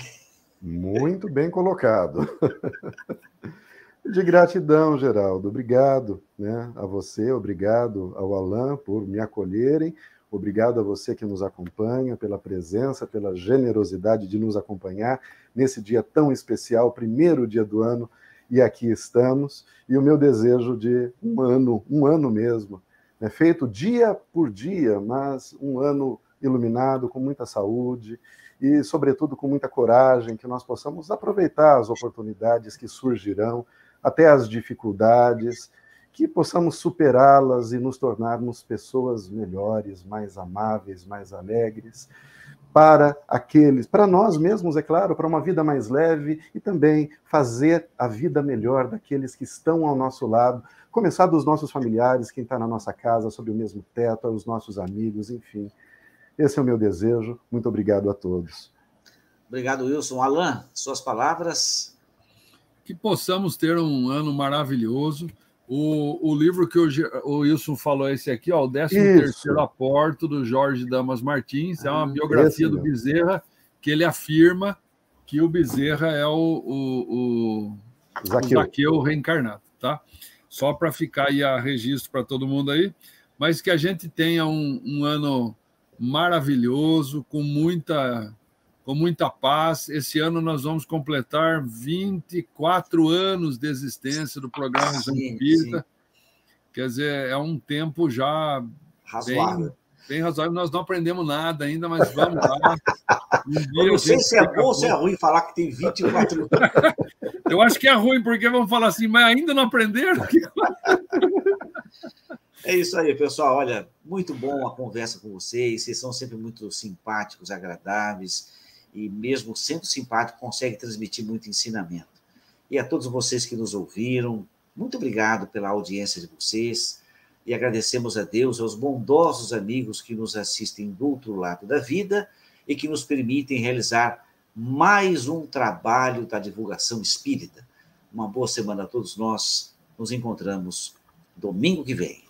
Muito bem colocado. De gratidão, Geraldo. Obrigado né, a você, obrigado ao Alain por me acolherem, obrigado a você que nos acompanha, pela presença, pela generosidade de nos acompanhar nesse dia tão especial, primeiro dia do ano, e aqui estamos. E o meu desejo de um ano, um ano mesmo, né, feito dia por dia, mas um ano iluminado, com muita saúde e, sobretudo, com muita coragem, que nós possamos aproveitar as oportunidades que surgirão até as dificuldades, que possamos superá-las e nos tornarmos pessoas melhores, mais amáveis, mais alegres, para aqueles, para nós mesmos, é claro, para uma vida mais leve e também fazer a vida melhor daqueles que estão ao nosso lado, começar dos nossos familiares, quem está na nossa casa, sob o mesmo teto, os nossos amigos, enfim. Esse é o meu desejo. Muito obrigado a todos. Obrigado, Wilson. Alain, suas palavras que possamos ter um ano maravilhoso. O, o livro que o, o Wilson falou, esse aqui, ó, o 13 terceiro Aporto, do Jorge Damas Martins, é uma ah, biografia do Bezerra, que ele afirma que o Bezerra é o, o, o Zaqueu. Zaqueu reencarnado, tá? Só para ficar aí a registro para todo mundo aí, mas que a gente tenha um, um ano maravilhoso, com muita com muita paz. Esse ano nós vamos completar 24 anos de existência do programa Espírita. Quer dizer, é um tempo já razoável. Bem, bem razoável. Nós não aprendemos nada ainda, mas vamos lá. Um Eu não sei se é bom ou se é ruim falar que tem 24 anos. Eu acho que é ruim, porque vamos falar assim, mas ainda não aprenderam? É isso aí, pessoal. Olha, muito bom a conversa com vocês. Vocês são sempre muito simpáticos, agradáveis e mesmo sendo simpático, consegue transmitir muito ensinamento. E a todos vocês que nos ouviram, muito obrigado pela audiência de vocês e agradecemos a Deus, aos bondosos amigos que nos assistem do outro lado da vida e que nos permitem realizar mais um trabalho da divulgação espírita. Uma boa semana a todos nós. Nos encontramos domingo que vem.